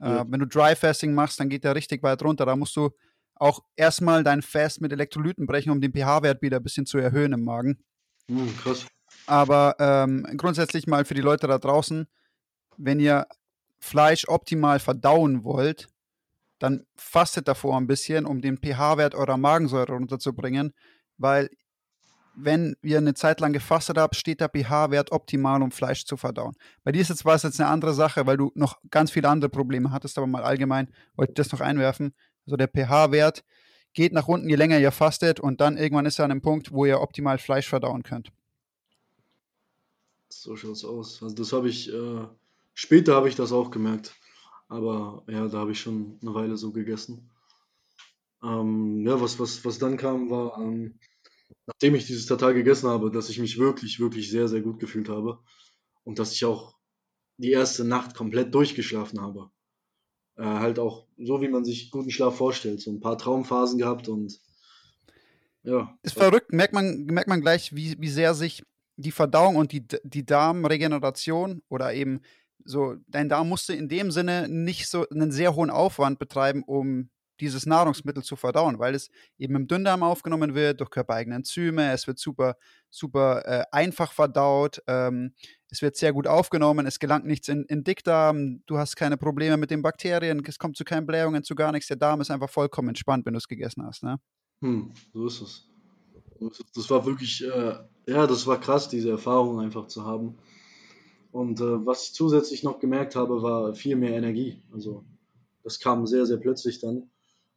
Äh, ja. Äh, wenn du Dry Fasting machst, dann geht der richtig weit runter. Da musst du auch erstmal dein Fast mit Elektrolyten brechen, um den pH-Wert wieder ein bisschen zu erhöhen im Magen. Mhm, krass. Aber ähm, grundsätzlich mal für die Leute da draußen, wenn ihr Fleisch optimal verdauen wollt, dann fastet davor ein bisschen, um den pH-Wert eurer Magensäure runterzubringen, weil wenn ihr eine Zeit lang gefastet habt, steht der pH-Wert optimal, um Fleisch zu verdauen. Bei dir ist jetzt was jetzt eine andere Sache, weil du noch ganz viele andere Probleme hattest, aber mal allgemein wollte ich das noch einwerfen. Also der pH-Wert geht nach unten, je länger ihr fastet und dann irgendwann ist er an einem Punkt, wo ihr optimal Fleisch verdauen könnt. So schaut es aus. Also das habe ich, äh, später habe ich das auch gemerkt. Aber ja, da habe ich schon eine Weile so gegessen. Ähm, ja, was, was, was dann kam, war, ähm, nachdem ich dieses Tatar gegessen habe, dass ich mich wirklich, wirklich sehr, sehr gut gefühlt habe. Und dass ich auch die erste Nacht komplett durchgeschlafen habe. Äh, halt auch so, wie man sich guten Schlaf vorstellt. So ein paar Traumphasen gehabt und ja. Ist verrückt, merkt man, merkt man gleich, wie, wie sehr sich die Verdauung und die, die Darmregeneration oder eben so, dein Darm musste in dem Sinne nicht so einen sehr hohen Aufwand betreiben, um dieses Nahrungsmittel zu verdauen, weil es eben im Dünndarm aufgenommen wird, durch körpereigene Enzyme, es wird super, super äh, einfach verdaut, ähm, es wird sehr gut aufgenommen, es gelangt nichts in, in Dickdarm, du hast keine Probleme mit den Bakterien, es kommt zu keinen Blähungen, zu gar nichts, der Darm ist einfach vollkommen entspannt, wenn du es gegessen hast. Ne? Hm, so ist es. Das war wirklich, äh, ja, das war krass, diese Erfahrung einfach zu haben. Und äh, was ich zusätzlich noch gemerkt habe, war viel mehr Energie. Also das kam sehr, sehr plötzlich dann.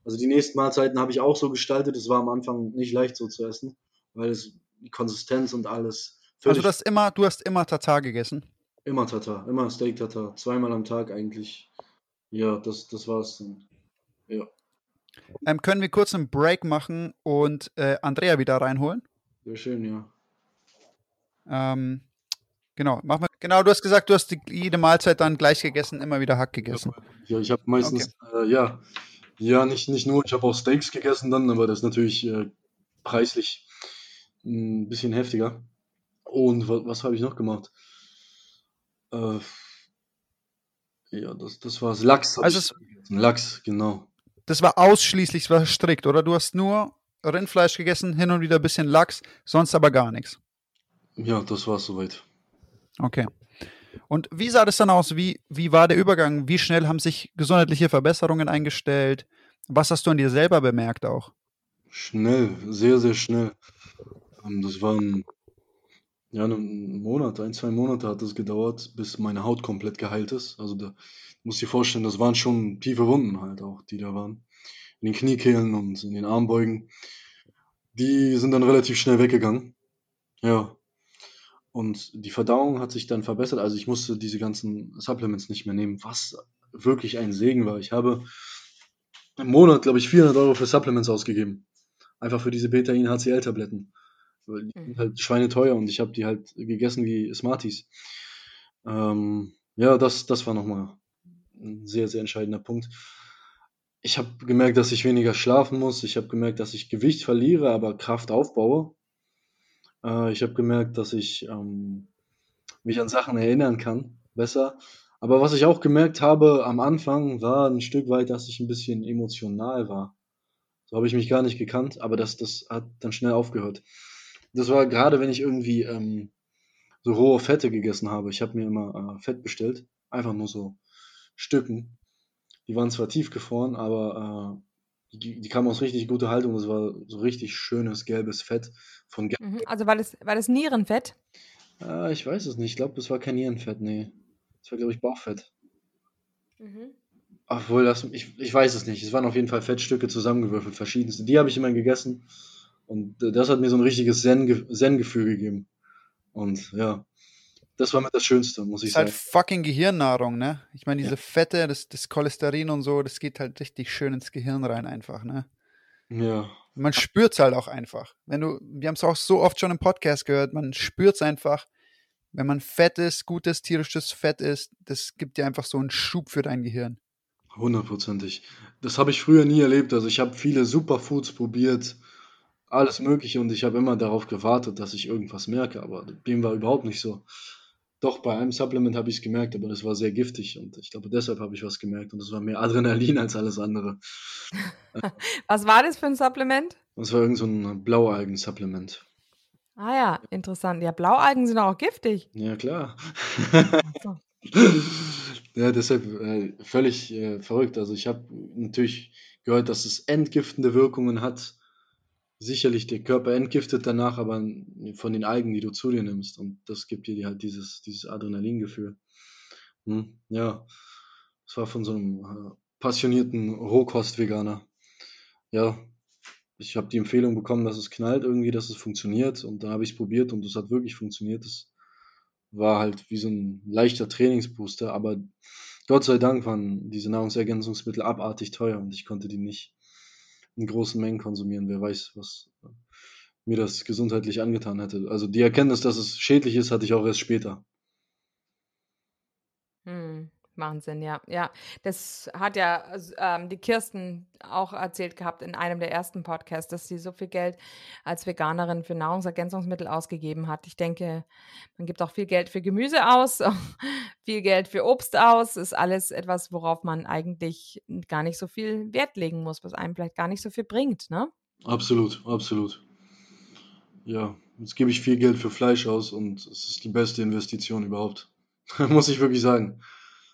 Also die nächsten Mahlzeiten habe ich auch so gestaltet. Es war am Anfang nicht leicht so zu essen, weil es die Konsistenz und alles. Also du hast immer, du hast immer Tatar gegessen? Immer Tatar, immer Steak Tatar, zweimal am Tag eigentlich. Ja, das, das war's dann. Ja. Ähm, können wir kurz einen Break machen und äh, Andrea wieder reinholen? Sehr schön, ja. Ähm, Genau, mach mal. Genau, du hast gesagt, du hast die, jede Mahlzeit dann gleich gegessen, immer wieder Hack gegessen. Ja, ich habe meistens, okay. äh, ja, ja, nicht, nicht nur, ich habe auch Steaks gegessen dann, aber das ist natürlich äh, preislich ein bisschen heftiger. Und was, was habe ich noch gemacht? Äh, ja, das, das war Lachs. Also es, Lachs, genau. Das war ausschließlich das war strikt, oder? Du hast nur Rindfleisch gegessen, hin und wieder ein bisschen Lachs, sonst aber gar nichts. Ja, das war soweit. Okay. Und wie sah das dann aus? Wie, wie war der Übergang? Wie schnell haben sich gesundheitliche Verbesserungen eingestellt? Was hast du an dir selber bemerkt auch? Schnell, sehr, sehr schnell. Ähm, das waren ja einen Monat, ein, zwei Monate hat es gedauert, bis meine Haut komplett geheilt ist. Also da muss ich vorstellen, das waren schon tiefe Wunden halt auch, die da waren. In den Kniekehlen und in den Armbeugen. Die sind dann relativ schnell weggegangen. Ja, und die Verdauung hat sich dann verbessert. Also ich musste diese ganzen Supplements nicht mehr nehmen, was wirklich ein Segen war. Ich habe im Monat, glaube ich, 400 Euro für Supplements ausgegeben. Einfach für diese Betain-HCl-Tabletten. Die sind halt schweineteuer und ich habe die halt gegessen wie Smarties. Ähm, ja, das, das war nochmal ein sehr, sehr entscheidender Punkt. ich habe gemerkt, dass ich weniger schlafen muss. Ich habe gemerkt, dass ich Gewicht verliere, aber Kraft aufbaue. Äh, ich habe gemerkt, dass ich ähm, mich an Sachen erinnern kann, besser. Aber was ich auch gemerkt habe am Anfang, war ein Stück weit, dass ich ein bisschen emotional war. So habe ich mich gar nicht gekannt, aber das, das hat dann schnell aufgehört. Das war gerade, wenn ich irgendwie ähm, so rohe Fette gegessen habe. Ich habe mir immer äh, Fett bestellt, einfach nur so Stücken. Die waren zwar tiefgefroren, aber äh, die, die kamen aus richtig guter Haltung. Das war so richtig schönes gelbes Fett von. Ge Mhm. Also war das, war das Nierenfett? äh, ich weiß es nicht. Ich glaube, das war kein Nierenfett, nee. Das war, glaube ich, Bauchfett. Mhm. Obwohl, das, ich, ich weiß es nicht. Es waren auf jeden Fall Fettstücke zusammengewürfelt, verschiedenste. Die habe ich immer gegessen. Und äh, das hat mir so ein richtiges Zen- Zen-Gefühl gegeben. Und ja, das war mit das Schönste, muss ich ist halt sagen. fucking Gehirnnahrung, ne? Ich meine, diese Ja. Fette, das, das Cholesterin und so, das geht halt richtig schön ins Gehirn rein einfach, ne? Ja, Man spürt es halt auch einfach. Wenn du, wir haben es auch so oft schon im Podcast gehört, man spürt es einfach, wenn man fett ist, gutes tierisches Fett ist, das gibt dir einfach so einen Schub für dein Gehirn. hundertprozentig. Das habe ich früher nie erlebt. Also ich habe viele Superfoods probiert, alles Mögliche und ich habe immer darauf gewartet, dass ich irgendwas merke, aber dem war überhaupt nicht so. Doch, bei einem Supplement habe ich es gemerkt, aber das war sehr giftig und ich glaube, deshalb habe ich was gemerkt und das war mehr Adrenalin als alles andere. Was war das für ein Supplement? Es war irgend so ein Blaualgen-Supplement. Ah ja, interessant. Ja, Blaualgen sind auch giftig. Ja, klar. So. Ja, deshalb äh, völlig äh, verrückt. Also ich habe natürlich gehört, dass es entgiftende Wirkungen hat. Sicherlich, der Körper entgiftet danach, aber von den Algen, die du zu dir nimmst. Und das gibt dir halt dieses, dieses Adrenalingefühl. Hm, ja, es war von so einem äh, passionierten Rohkost-Veganer. Ja, ich habe die Empfehlung bekommen, dass es knallt irgendwie, dass es funktioniert. Und dann habe ich es probiert und es hat wirklich funktioniert. Es war halt wie so ein leichter Trainingsbooster, aber Gott sei Dank waren diese Nahrungsergänzungsmittel abartig teuer und ich konnte die nicht in großen Mengen konsumieren. Wer weiß, was mir das gesundheitlich angetan hätte. Also die Erkenntnis, dass es schädlich ist, hatte ich auch erst später. Hm, Wahnsinn, ja. Ja, das hat ja ähm, die Kirsten auch erzählt gehabt in einem der ersten Podcasts, dass sie so viel Geld als Veganerin für Nahrungsergänzungsmittel ausgegeben hat. Ich denke, man gibt auch viel Geld für Gemüse aus, viel Geld für Obst aus. Ist alles etwas, worauf man eigentlich gar nicht so viel Wert legen muss, was einem vielleicht gar nicht so viel bringt, ne? Absolut, absolut. Ja, jetzt gebe ich viel Geld für Fleisch aus und es ist die beste Investition überhaupt. Muss ich wirklich sagen.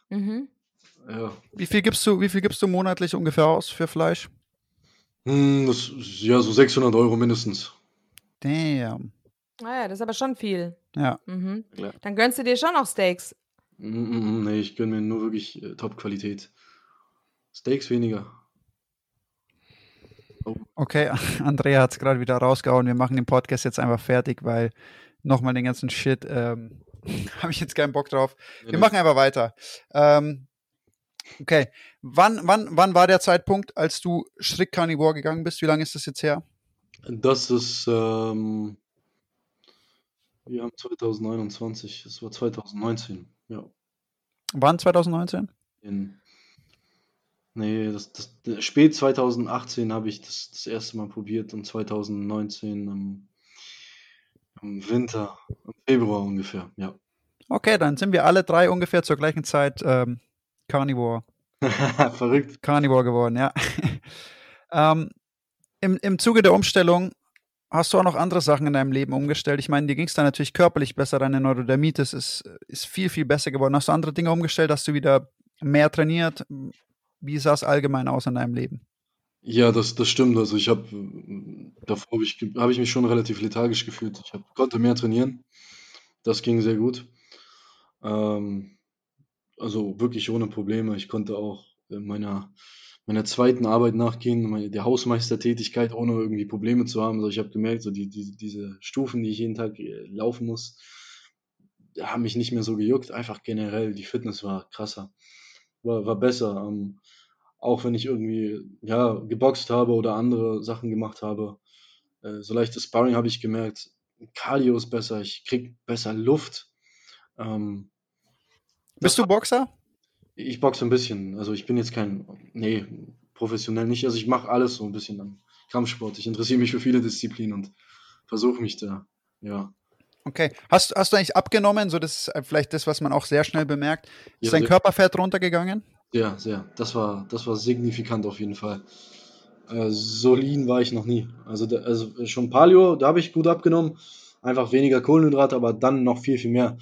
Mhm. Ja. Wie viel gibst du, wie viel gibst du monatlich ungefähr aus für Fleisch? Hm, das ist ja so 600 Euro mindestens. Damn. Naja, das ist aber schon viel. Ja. Mhm. Klar. Dann gönnst du dir schon noch Steaks. Mm, mm, mm, Nee, ich gönne mir nur wirklich äh, Top-Qualität. Steaks weniger. Okay, Andrea hat es gerade wieder rausgehauen. Wir machen den Podcast jetzt einfach fertig, weil nochmal den ganzen Shit ähm, habe ich jetzt keinen Bock drauf. Wir machen einfach weiter. Ähm, okay, wann, wann, wann war der Zeitpunkt, als du strikt Carnivore gegangen bist? Wie lange ist das jetzt her? Das ist, ähm, wir haben 2029, das war 2019, ja. Wann 2019? In, nee, das, das, spät 2018 habe ich das, das erste Mal probiert und 2019 im, im Winter, im Februar ungefähr, ja. Okay, dann sind wir alle drei ungefähr zur gleichen Zeit ähm, Carnivore, Verrückt. Carnivore geworden, ja. ähm, im, Im Zuge der Umstellung hast du auch noch andere Sachen in deinem Leben umgestellt. Ich meine, dir ging es dann natürlich körperlich besser, deine Neurodermitis ist, ist viel, viel besser geworden. Hast du andere Dinge umgestellt? Hast du wieder mehr trainiert? Wie sah es allgemein aus in deinem Leben? Ja, das, das stimmt. Also ich habe davor habe ich, hab ich mich schon relativ lethargisch gefühlt. Ich hab, konnte mehr trainieren. Das ging sehr gut. Ähm, also wirklich ohne Probleme. Ich konnte auch meiner, meiner zweiten Arbeit nachgehen, meine, der Hausmeistertätigkeit, ohne irgendwie Probleme zu haben. Also ich habe gemerkt, so die, die, diese Stufen, die ich jeden Tag äh, laufen muss, haben mich nicht mehr so gejuckt. Einfach generell, die Fitness war krasser, war, war besser. Ähm, auch wenn ich irgendwie ja, geboxt habe oder andere Sachen gemacht habe. Äh, so leichtes Sparring habe ich gemerkt, Cardio ist besser, ich krieg besser Luft. Ähm, Bist du Boxer? Ich boxe ein bisschen. Also ich bin jetzt kein. Nee, professionell nicht. Also ich mache alles so ein bisschen an Kampfsport. Ich interessiere mich für viele Disziplinen und versuche mich da, ja. Okay. Hast, hast du eigentlich abgenommen? So, das ist vielleicht das, was man auch sehr schnell bemerkt. Ist Ja, dein. Körperfett runtergegangen? Sehr, sehr. Das war, das war signifikant auf jeden Fall. Äh, so war ich noch nie. Also, da, also schon Paleo, da habe ich gut abgenommen. Einfach weniger Kohlenhydrate, aber dann noch viel, viel mehr.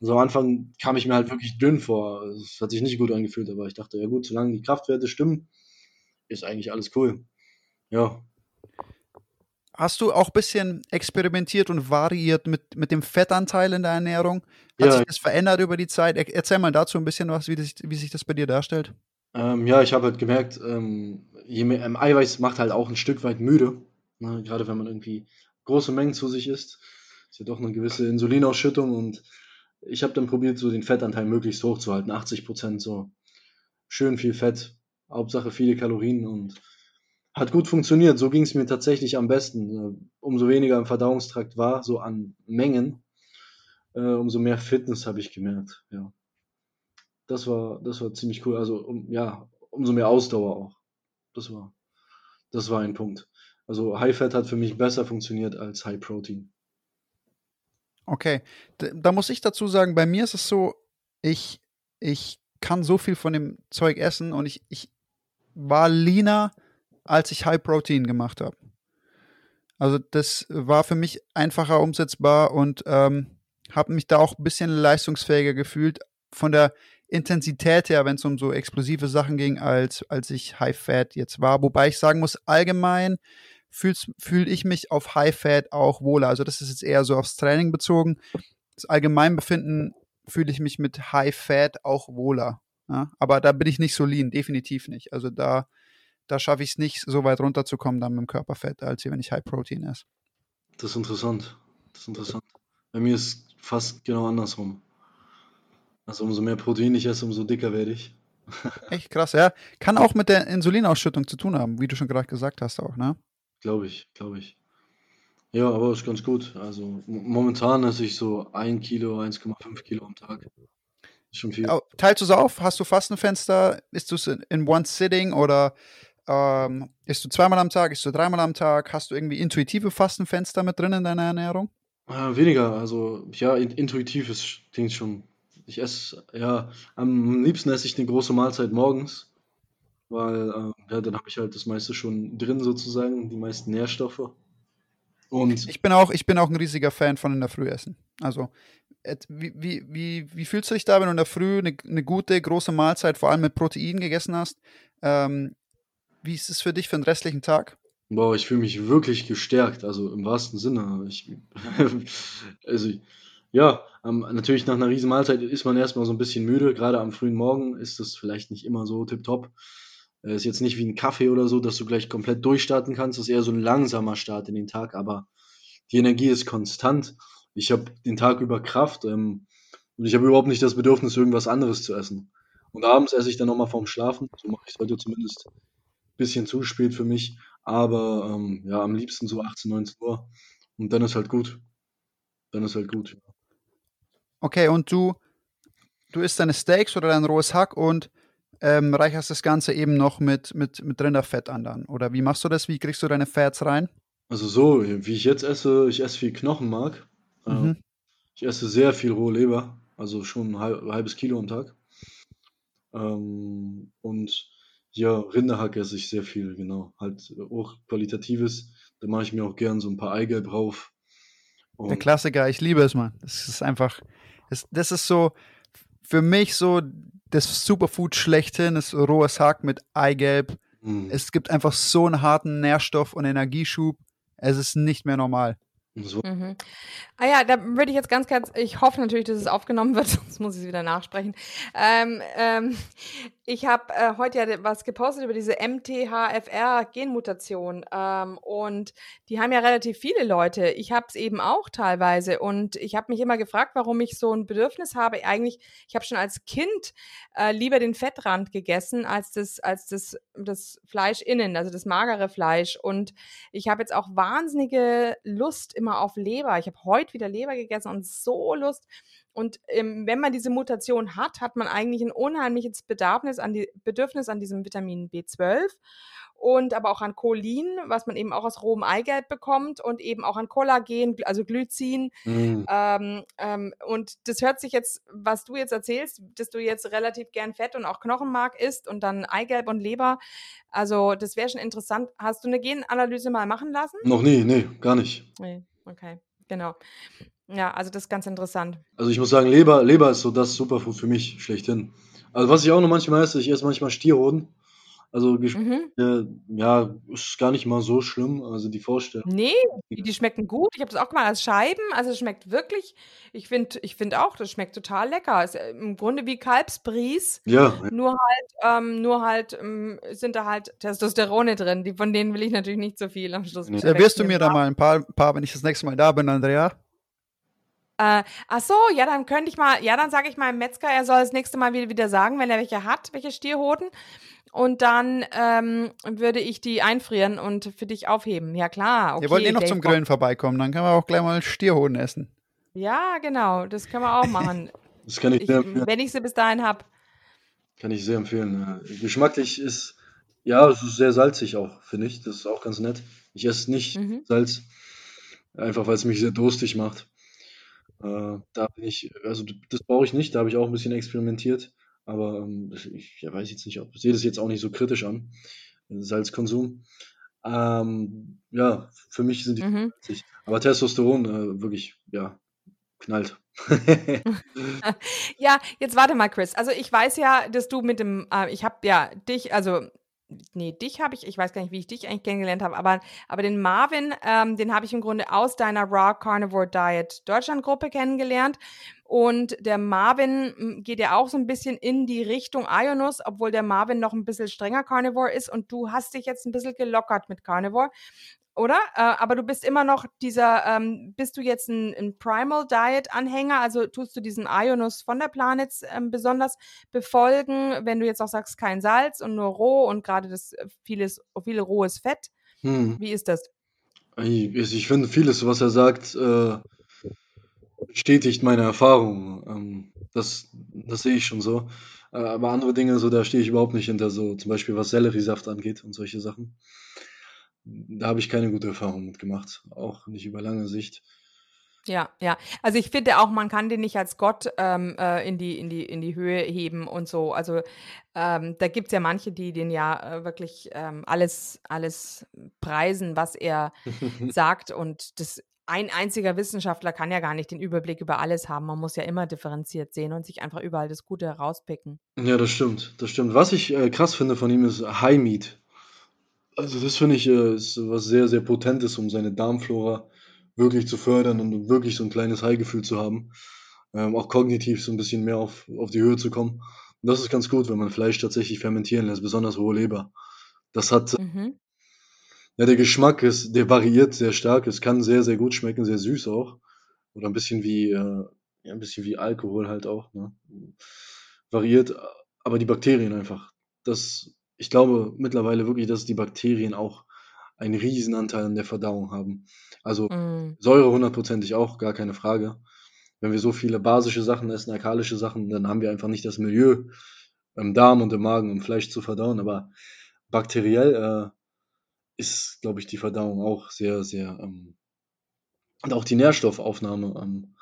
Also am Anfang kam ich mir halt wirklich dünn vor. Es hat sich nicht gut angefühlt, aber ich dachte, ja gut, solange die Kraftwerte stimmen, ist eigentlich alles cool. Ja, Hast du auch ein bisschen experimentiert und variiert mit, mit dem Fettanteil in der Ernährung? Hat Ja. sich das verändert über die Zeit? Er, erzähl mal dazu ein bisschen was, wie, das, wie sich das bei dir darstellt. Ähm, ja, ich habe halt gemerkt, ähm, je mehr, ähm, Eiweiß macht halt auch ein Stück weit müde. Ne? Gerade wenn man irgendwie große Mengen zu sich isst. Ist ja doch eine gewisse Insulinausschüttung und ich habe dann probiert, so den Fettanteil möglichst hoch zu halten. 80 Prozent so. Schön viel Fett. Hauptsache viele Kalorien und hat gut funktioniert. So ging es mir tatsächlich am besten. Äh, Umso weniger im Verdauungstrakt war, so an Mengen, äh, umso mehr Fitness habe ich gemerkt. Ja. Das war, das war ziemlich cool. Also, um, ja, umso mehr Ausdauer auch. Das war, das war ein Punkt. Also, High Fat hat für mich besser funktioniert als High Protein. Okay, da muss ich dazu sagen, bei mir ist es so, ich, ich kann so viel von dem Zeug essen und ich, ich war leaner, als ich High Protein gemacht habe. Also das war für mich einfacher umsetzbar und ähm, habe mich da auch ein bisschen leistungsfähiger gefühlt von der Intensität her, wenn es um so explosive Sachen ging, als, als ich High Fat jetzt war. Wobei ich sagen muss, allgemein fühle fühl ich mich auf High Fat auch wohler. Also das ist jetzt eher so aufs Training bezogen. Das Allgemeinbefinden fühle ich mich mit High Fat auch wohler. Ja? Aber da bin ich nicht so lean, definitiv nicht. Also da, da schaffe ich es nicht, so weit runterzukommen dann mit dem Körperfett, als wenn ich High Protein esse. Das ist interessant. Das ist interessant. Bei mir ist fast genau andersrum. Also, umso mehr Protein ich esse, umso dicker werde ich. Echt krass, ja. Kann auch mit der Insulinausschüttung zu tun haben, wie du schon gerade gesagt hast auch, ne? Glaube ich, glaube ich. Ja, aber ist ganz gut. Also, mo- momentan esse ich so 1 Kilo, 1,5 Kilo am Tag. Ist schon viel. Teilst du es auf? Hast du Fastenfenster? Isst du es in, in one sitting oder ähm, isst du zweimal am Tag? Isst du dreimal am Tag? Hast du irgendwie intuitive Fastenfenster mit drin in deiner Ernährung? Äh, weniger, also ja, in, intuitiv ist, klingt schon. Ich esse, ja, am liebsten esse ich eine große Mahlzeit morgens, weil äh, ja, dann habe ich halt das meiste schon drin sozusagen, die meisten Nährstoffe. Und Ich bin auch, ich bin auch ein riesiger Fan von in der Früh essen. Also, wie, wie, wie, wie fühlst du dich da, wenn du in der Früh eine, eine gute, große Mahlzeit, vor allem mit Protein gegessen hast? Ähm, wie ist es für dich für den restlichen Tag? Boah, ich fühle mich wirklich gestärkt, also im wahrsten Sinne. Ich, also ja, ähm, natürlich nach einer riesen Mahlzeit ist man erstmal so ein bisschen müde, gerade am frühen Morgen ist das vielleicht nicht immer so tipptopp. Äh, Ist jetzt nicht wie ein Kaffee oder so, dass du gleich komplett durchstarten kannst. Das ist eher so ein langsamer Start in den Tag, aber die Energie ist konstant. Ich habe den Tag über Kraft ähm, und ich habe überhaupt nicht das Bedürfnis, irgendwas anderes zu essen. Und abends esse ich dann nochmal vorm Schlafen. So mache ich es heute zumindest. Bisschen zu spät für mich, aber ähm, ja, am liebsten so 18, 19 Uhr. Und dann ist halt gut. Dann ist halt gut. Okay, und du, du isst deine Steaks oder dein rohes Hack und ähm, reicherst das Ganze eben noch mit, mit, mit Rinderfett an dann. Oder wie machst du das? Wie kriegst du deine Fats rein? Also so, wie ich jetzt esse, ich esse viel Knochenmark. Ähm, Mhm. Ich esse sehr viel rohe Leber, also schon ein halb, halbes Kilo am Tag. Ähm, und ja, Rinderhack esse ich sehr viel, genau. Halt äh, hochqualitatives. Da mache ich mir auch gern so ein paar Eigelb drauf. Der Und Klassiker, ich liebe es, Mann. Das ist einfach, das, das ist so für mich so das Superfood schlechthin, das rohes Hack mit Eigelb. mh, Es gibt einfach so einen harten Nährstoff- und Energieschub. Es ist nicht mehr normal. so, Mhm. Ah ja, da würde ich jetzt ganz kurz, ich hoffe natürlich, dass es aufgenommen wird, sonst muss ich es wieder nachsprechen. Ähm, ähm, ich habe äh, heute ja was gepostet über diese MTHFR-Genmutation ähm, und die haben ja relativ viele Leute. Ich habe es eben auch teilweise und ich habe mich immer gefragt, warum ich so ein Bedürfnis habe. Eigentlich, ich habe schon als Kind äh, lieber den Fettrand gegessen als das, als das, das Fleisch innen, also das magere Fleisch und ich habe jetzt auch wahnsinnige Lust immer auf Leber. Ich habe heute wieder Leber gegessen und so Lust. Und ähm, wenn man diese Mutation hat, hat man eigentlich ein unheimliches Bedürfnis an, die, Bedürfnis an diesem Vitamin B12 und aber auch an Cholin, was man eben auch aus rohem Eigelb bekommt und eben auch an Kollagen, also Glycin. Mhm. Ähm, ähm, und das hört sich jetzt, was du jetzt erzählst, dass du jetzt relativ gern Fett und auch Knochenmark isst und dann Eigelb und Leber. Also das wäre schon interessant. Hast du eine Genanalyse mal machen lassen? Noch nie, nee, gar nicht. Nee, okay, genau. Ja, also das ist ganz interessant. Also ich muss sagen, Leber, Leber ist so das Superfood für mich schlechthin. Also was ich auch noch manchmal esse, ich esse manchmal Stierhoden. Also Mhm. äh, ja, ist gar nicht mal so schlimm. Also die Vorstellung. Nee, die, die schmecken gut. Ich habe das auch gemacht als Scheiben. Also es schmeckt wirklich, ich finde ich find auch, das schmeckt total lecker. Ist äh, im Grunde wie Kalbsbries, Ja, nur halt, ähm, nur halt ähm, sind da halt Testosterone drin. Die, von denen will ich natürlich nicht so viel am Schluss. Nee. Servierst du mir da mal ein paar, paar, wenn ich das nächste Mal da bin, Andrea? Äh, ach so, ja, dann könnte ich mal, ja, dann sage ich meinem Metzger, er soll das nächste Mal wieder, wieder sagen, wenn er welche hat, welche Stierhoden. Und dann ähm, würde ich die einfrieren und für dich aufheben. Ja, klar. Okay, Wir wollten eh noch zum. Grillen vorbeikommen, dann können wir auch gleich mal Stierhoden essen. Ja, genau, das können wir auch machen. das kann ich, ich, sehr empfehlen. wenn ich sie bis dahin habe. Kann ich sehr empfehlen. Geschmacklich ist, ja, es ist sehr salzig auch, finde ich. Das ist auch ganz nett. Ich esse nicht Mhm. Salz, einfach weil es mich sehr durstig macht. Äh, da bin ich, also das brauche ich nicht, da habe ich auch ein bisschen experimentiert. Aber ähm, ich ja, weiß jetzt nicht, ob, sehe das jetzt auch nicht so kritisch an, äh, Salzkonsum. Ähm, ja, für mich sind die Mhm. salzig. Aber Testosteron, äh, wirklich, ja, knallt. Ja, jetzt warte mal, Chris. Also ich weiß ja, dass du mit dem, äh, ich habe ja dich, also nee, dich habe ich, ich weiß gar nicht, wie ich dich eigentlich kennengelernt habe, aber, aber den Marvin, ähm, den habe ich im Grunde aus deiner Raw Carnivore Diet Deutschland Gruppe kennengelernt. Und der Marvin m, geht ja auch so ein bisschen in die Richtung Ionus, obwohl der Marvin noch ein bisschen strenger Carnivore ist und du hast dich jetzt ein bisschen gelockert mit Carnivore. Oder? Äh, aber du bist immer noch dieser, ähm, bist du jetzt ein, ein Primal Diet Anhänger? Also tust du diesen Ionus von der Planets ähm, besonders befolgen, wenn du jetzt auch sagst, kein Salz und nur roh und gerade das äh, vieles, viel rohes Fett? Hm. Wie ist das? Ich, ich finde vieles, was er sagt, äh, bestätigt meine Erfahrung. Ähm, das, das sehe ich schon so. Äh, aber andere Dinge, so da stehe ich überhaupt nicht hinter, so zum Beispiel was Selleriesaft angeht und solche Sachen. Da habe ich keine gute Erfahrung mit gemacht, auch nicht über lange Sicht. Ja, ja. Also ich finde auch, man kann den nicht als Gott ähm, äh, in, die, in, die, in die Höhe heben und so. Also ähm, da gibt es ja manche, die den ja äh, wirklich ähm, alles, alles preisen, was er sagt. Und das ein einziger Wissenschaftler kann ja gar nicht den Überblick über alles haben. Man muss ja immer differenziert sehen und sich einfach überall das Gute herauspicken. Ja, das stimmt, das stimmt. Was ich äh, krass finde von ihm ist High Meat. Also das finde ich äh, ist was sehr, sehr Potentes, um seine Darmflora wirklich zu fördern und wirklich so ein kleines High-Gefühl zu haben. Ähm, auch kognitiv so ein bisschen mehr auf, auf die Höhe zu kommen. Und das ist ganz gut, wenn man Fleisch tatsächlich fermentieren lässt, besonders rohe Leber. Das hat, Mhm. ja, der Geschmack ist, der variiert sehr stark. Es kann sehr, sehr gut schmecken, sehr süß auch. Oder ein bisschen wie, äh, ja, ein bisschen wie Alkohol halt auch, ne? Variiert, aber die Bakterien einfach. Das, ich glaube mittlerweile wirklich, dass die Bakterien auch einen Riesenanteil an der Verdauung haben. Also Mm. Säure hundertprozentig auch, gar keine Frage. Wenn wir so viele basische Sachen essen, alkalische Sachen, dann haben wir einfach nicht das Milieu im Darm und im Magen, um Fleisch zu verdauen. Aber bakteriell äh, ist, glaube ich, die Verdauung auch sehr, sehr ähm, und auch die Nährstoffaufnahme ähm,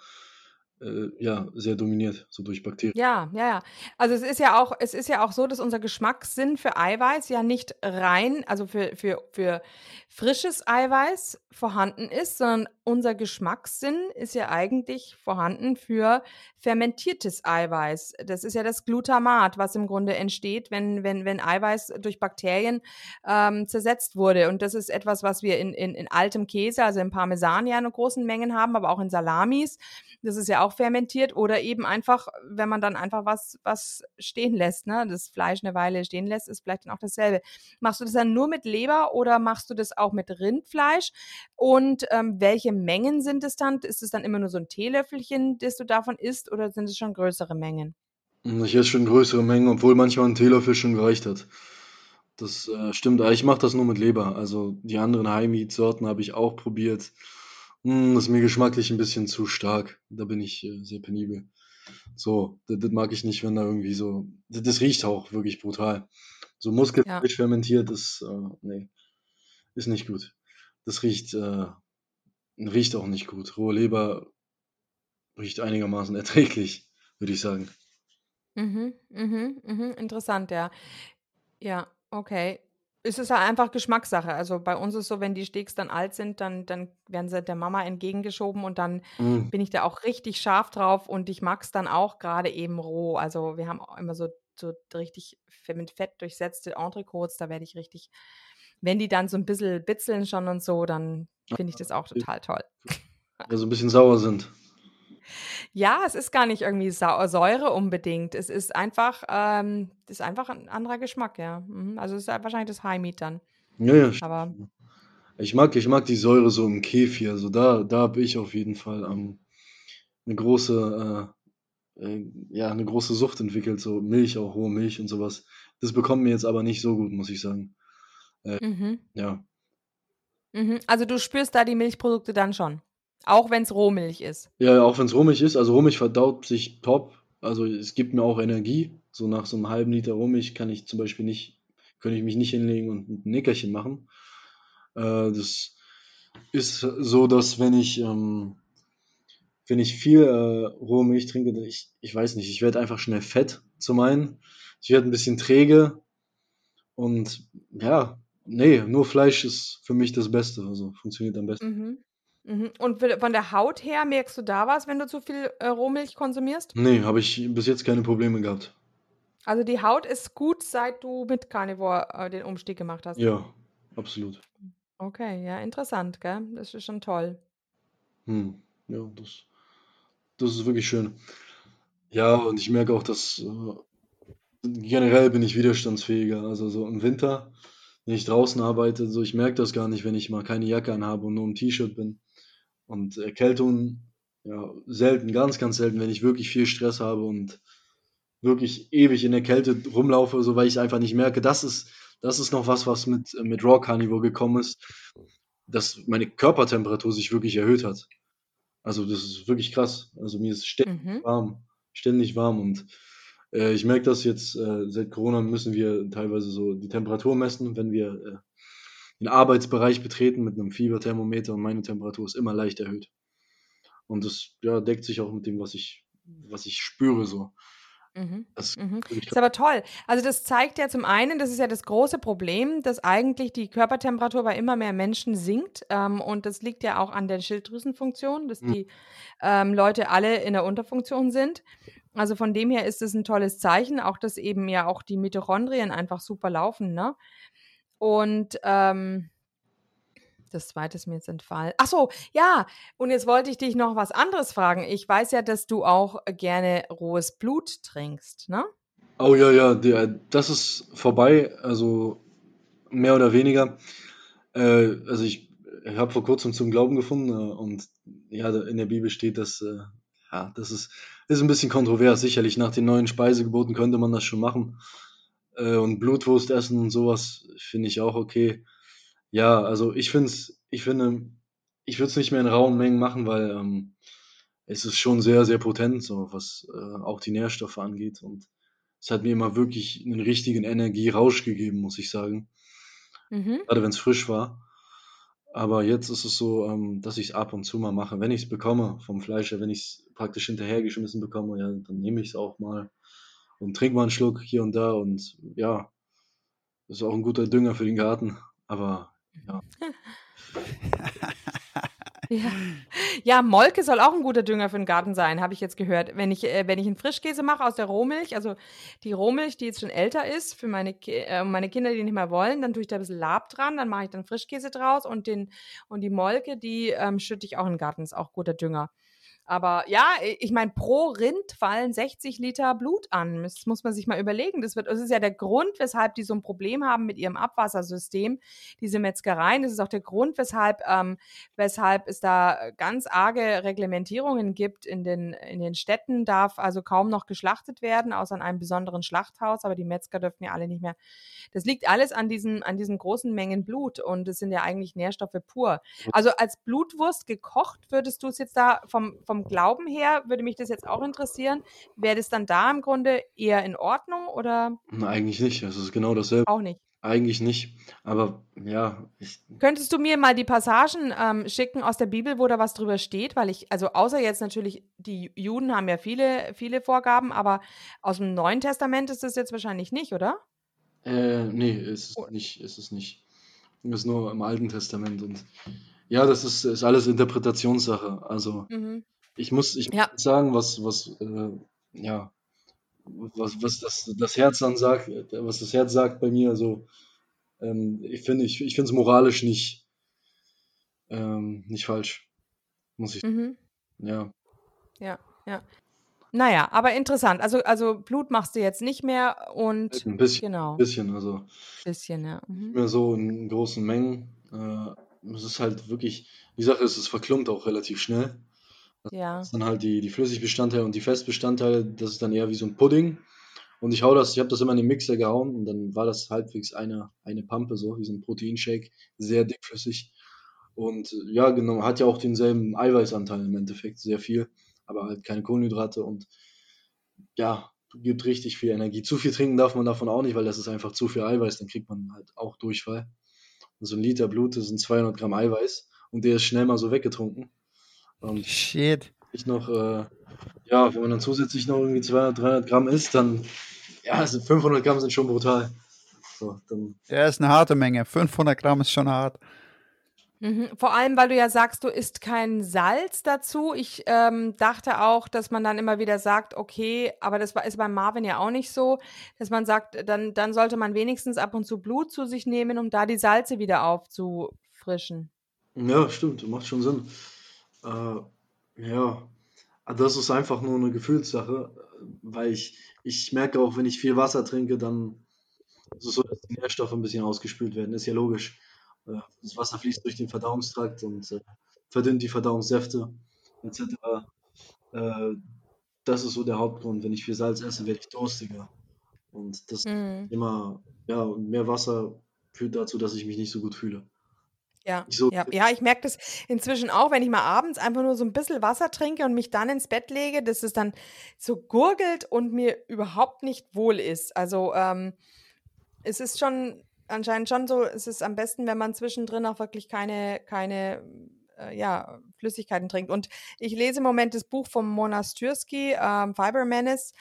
äh, ja, sehr dominiert, so durch Bakterien. Ja, ja, ja. Also es ist ja auch, es ist ja auch so, dass unser Geschmackssinn für Eiweiß ja nicht rein, also für, für, für frisches Eiweiß vorhanden ist, sondern unser Geschmackssinn ist ja eigentlich vorhanden für fermentiertes Eiweiß. Das ist ja das Glutamat, was im Grunde entsteht, wenn, wenn, wenn Eiweiß durch Bakterien ähm, zersetzt wurde. Und das ist etwas, was wir in, in, in altem Käse, also im Parmesan ja in großen Mengen haben, aber auch in Salamis. Das ist ja auch fermentiert oder eben einfach, wenn man dann einfach was, was stehen lässt, ne? das Fleisch eine Weile stehen lässt, ist vielleicht dann auch dasselbe. Machst du das dann nur mit Leber oder machst du das auch mit Rindfleisch? Und ähm, welche Mengen sind es dann? Ist es dann immer nur so ein Teelöffelchen, das du davon isst oder sind es schon größere Mengen? Ich esse schon größere Mengen, obwohl manchmal ein Teelöffel schon gereicht hat. Das äh, stimmt, ich mache das nur mit Leber. Also die anderen High-Meat-Sorten habe ich auch probiert. Hm, das ist mir geschmacklich ein bisschen zu stark. Da bin ich äh, sehr penibel. So, das, das mag ich nicht, wenn da irgendwie so. Das, das riecht auch wirklich brutal. So Muskelfleisch Ja. fermentiert ist, äh, nee, ist nicht gut. Das riecht, äh, riecht auch nicht gut. Rohe Leber riecht einigermaßen erträglich, würde ich sagen. Mhm, mhm, mhm. Interessant, ja. Ja, okay. Es ist halt einfach Geschmackssache. Also bei uns ist so, wenn die Steaks dann alt sind, dann, dann werden sie der Mama entgegengeschoben und dann Mm, bin ich da auch richtig scharf drauf und ich mag es dann auch gerade eben roh. Also wir haben auch immer so, so richtig mit Fett durchsetzte Entrecotes, da werde ich richtig, wenn die dann so ein bisschen bitzeln schon und so, dann finde ich das auch total toll. ja, so ein bisschen sauer sind. Ja, es ist gar nicht irgendwie Sau Säure unbedingt. Es ist einfach, ähm, ist einfach ein anderer Geschmack, ja. Mhm. Also es ist ja wahrscheinlich das High Meat dann. Ja, ja. Aber Ich mag, ich mag die Säure so im Kefir. Also da, da habe ich auf jeden Fall ähm, eine große, äh, äh, ja, eine große Sucht entwickelt, so Milch, auch rohe Milch und sowas. Das bekommt mir jetzt aber nicht so gut, muss ich sagen. mhm. Ja, Mhm. Also du spürst da die Milchprodukte dann schon. Auch wenn es Rohmilch ist. ja, auch wenn es Rohmilch ist. Also Rohmilch verdaut sich top. Also es gibt mir auch Energie. So nach so einem halben Liter Rohmilch kann ich zum Beispiel nicht, könnte ich mich nicht hinlegen und ein Nickerchen machen. Äh, das ist so, dass wenn ich, ähm, wenn ich viel äh, rohe Milch trinke, ich, ich weiß nicht, ich werde einfach schnell fett zum einen. Ich werde ein bisschen träge und ja, nee, nur Fleisch ist für mich das Beste, also funktioniert am besten. Mhm. Mhm. Und von der Haut her merkst du da was, wenn du zu viel äh, Rohmilch konsumierst? Nee, habe ich bis jetzt keine Probleme gehabt. Also die Haut ist gut, seit du mit Carnivore äh, den Umstieg gemacht hast. Ja, absolut. Okay, ja, interessant, gell? Das ist schon toll. Hm, ja, das, das ist wirklich schön. Ja, und ich merke auch, dass äh, generell bin ich widerstandsfähiger. Also so im Winter, wenn ich draußen arbeite, so ich merke das gar nicht, wenn ich mal keine Jacke anhabe und nur im T-Shirt bin. Und Erkältung, ja, selten, ganz, ganz selten, wenn ich wirklich viel Stress habe und wirklich ewig in der Kälte rumlaufe, so weil ich einfach nicht merke, das ist, das ist noch was, was mit, mit Raw Carnivore gekommen ist, dass meine Körpertemperatur sich wirklich erhöht hat. Also das ist wirklich krass. Also mir ist ständig Mhm. warm, ständig warm und äh, ich merke das jetzt, äh, seit Corona müssen wir teilweise so die Temperatur messen, wenn wir äh, den Arbeitsbereich betreten mit einem Fieberthermometer und meine Temperatur ist immer leicht erhöht. Und das ja, deckt sich auch mit dem, was ich, was ich spüre so. Mhm. Das ist Mhm. Ist aber toll. Also das zeigt ja zum einen, das ist ja das große Problem, dass eigentlich die Körpertemperatur bei immer mehr Menschen sinkt. Ähm, und das liegt ja auch an der Schilddrüsenfunktion, dass Mhm. die ähm, Leute alle in der Unterfunktion sind. Also von dem her ist es ein tolles Zeichen, auch dass eben ja auch die Mitochondrien einfach super laufen. Ne? Und ähm, das zweite ist mir jetzt entfallen. Ach so, ja. Und jetzt wollte ich dich noch was anderes fragen. Ich weiß ja, dass du auch gerne rohes Blut trinkst, ne? Oh ja, ja, der, das ist vorbei, also mehr oder weniger. Äh, also ich, ich habe vor kurzem zum Glauben gefunden äh, und ja, in der Bibel steht, dass äh, ja, das ist, ist ein bisschen kontrovers. Sicherlich nach den neuen Speisegeboten könnte man das schon machen. Äh, und Blutwurst essen und sowas finde ich auch okay. Ja, also ich finde es, ich finde, ich würde es nicht mehr in rauen Mengen machen, weil ähm, es ist schon sehr, sehr potent, so was äh, auch die Nährstoffe angeht. Und es hat mir immer wirklich einen richtigen Energierausch gegeben, muss ich sagen. Mhm. Gerade wenn es frisch war. Aber jetzt ist es so, ähm, dass ich es ab und zu mal mache. Wenn ich es bekomme vom Fleischer, wenn ich es praktisch hinterhergeschmissen bekomme, ja, dann nehme ich es auch mal und trinke mal einen Schluck hier und da. Und ja, das ist auch ein guter Dünger für den Garten. Aber ja, Ja. ja, Molke soll auch ein guter Dünger für den Garten sein, habe ich jetzt gehört. Wenn ich, äh, wenn ich einen Frischkäse mache aus der Rohmilch, also die Rohmilch, die jetzt schon älter ist, für meine, äh, meine Kinder, die nicht mehr wollen, dann tue ich da ein bisschen Lab dran, dann mache ich dann Frischkäse draus und, den, und die Molke, die ähm, schütte ich auch in den Garten, ist auch guter Dünger. Aber ja, ich meine, pro Rind fallen 60 Liter Blut an. Das muss man sich mal überlegen. Das, wird, das ist ja der Grund, weshalb die so ein Problem haben mit ihrem Abwassersystem, diese Metzgereien. Das ist auch der Grund, weshalb, ähm, weshalb es da ganz arge Reglementierungen gibt. In den, in den Städten darf also kaum noch geschlachtet werden, außer an einem besonderen Schlachthaus. Aber die Metzger dürfen ja alle nicht mehr. Das liegt alles an diesen, an diesen großen Mengen Blut und es sind ja eigentlich Nährstoffe pur. Also als Blutwurst gekocht, würdest du es jetzt da vom, vom vom Glauben her würde mich das jetzt auch interessieren. Wäre das dann da im Grunde eher in Ordnung oder Na, eigentlich nicht. Es ist genau dasselbe. auch nicht? Eigentlich nicht. Aber ja, Könntest du mir mal die Passagen ähm, schicken aus der Bibel, wo da was drüber steht? Weil ich, also außer jetzt natürlich, die Juden haben ja viele, viele Vorgaben, aber aus dem Neuen Testament ist das jetzt wahrscheinlich nicht, oder? äh, nee, ist es Oh. nicht. Ist es nicht. Es ist nur im Alten Testament. Und ja, das ist, ist alles Interpretationssache. Also Mhm. Ich muss, ich Ja. muss sagen, was, was, äh, ja, was, was das, das Herz dann sagt, was das Herz sagt bei mir, so, ähm, ich finde, ich, ich finde es moralisch nicht, ähm, nicht falsch. Muss ich, Mhm. ja. Ja, ja. Naja, aber interessant. Also, also Blut machst du jetzt nicht mehr und Ein bisschen, genau, bisschen, also bisschen, ja. nicht Mhm. mehr so in großen Mengen. Äh, es ist halt wirklich, die Sache ist, es verklumpt auch relativ schnell. Ja. Das ist dann halt die, die Flüssigbestandteile und die Festbestandteile, das ist dann eher wie so ein Pudding. Und ich hau das, ich habe das immer in den Mixer gehauen und dann war das halbwegs eine, eine Pampe, so wie so ein Proteinshake, sehr dickflüssig. Und ja, genau, hat ja auch denselben Eiweißanteil im Endeffekt, sehr viel, aber halt keine Kohlenhydrate und ja, gibt richtig viel Energie. Zu viel trinken darf man davon auch nicht, weil das ist einfach zu viel Eiweiß, dann kriegt man halt auch Durchfall. Und so ein Liter Blut, das sind 200 Gramm Eiweiß und der ist schnell mal so weggetrunken. Und Shit. ich noch, äh, ja, wenn man dann zusätzlich noch irgendwie 200, 300 Gramm isst, dann, ja, also 500 Gramm sind schon brutal. So, dann, Ja, ist eine harte Menge. 500 Gramm ist schon hart. Mhm. Vor allem, weil du ja sagst, du isst kein Salz dazu. Ich ähm, dachte auch, dass man dann immer wieder sagt, okay, aber das war, ist beim Marvin ja auch nicht so, dass man sagt, dann, dann sollte man wenigstens ab und zu Blut zu sich nehmen, um da die Salze wieder aufzufrischen. ja, stimmt, macht schon Sinn. Äh, ja, aber das ist einfach nur eine Gefühlssache, weil ich, ich merke auch, wenn ich viel Wasser trinke, dann ist es so, dass die Nährstoffe ein bisschen ausgespült werden. Ist ja logisch. Äh, Das Wasser fließt durch den Verdauungstrakt und äh, verdünnt die Verdauungssäfte etc. Äh, das ist so der Hauptgrund. Wenn ich viel Salz esse, werde ich durstiger. Und das Mhm. immer, ja, und mehr Wasser führt dazu, dass ich mich nicht so gut fühle. Ja, so, ja, ja, ich merke das inzwischen auch, wenn ich mal abends einfach nur so ein bisschen Wasser trinke und mich dann ins Bett lege, dass es dann so gurgelt und mir überhaupt nicht wohl ist. Also ähm, es ist schon anscheinend schon so, es ist am besten, wenn man zwischendrin auch wirklich keine, keine äh, ja, Flüssigkeiten trinkt. Und ich lese im Moment das Buch vom Monastyrski, ähm, Fiber Menace.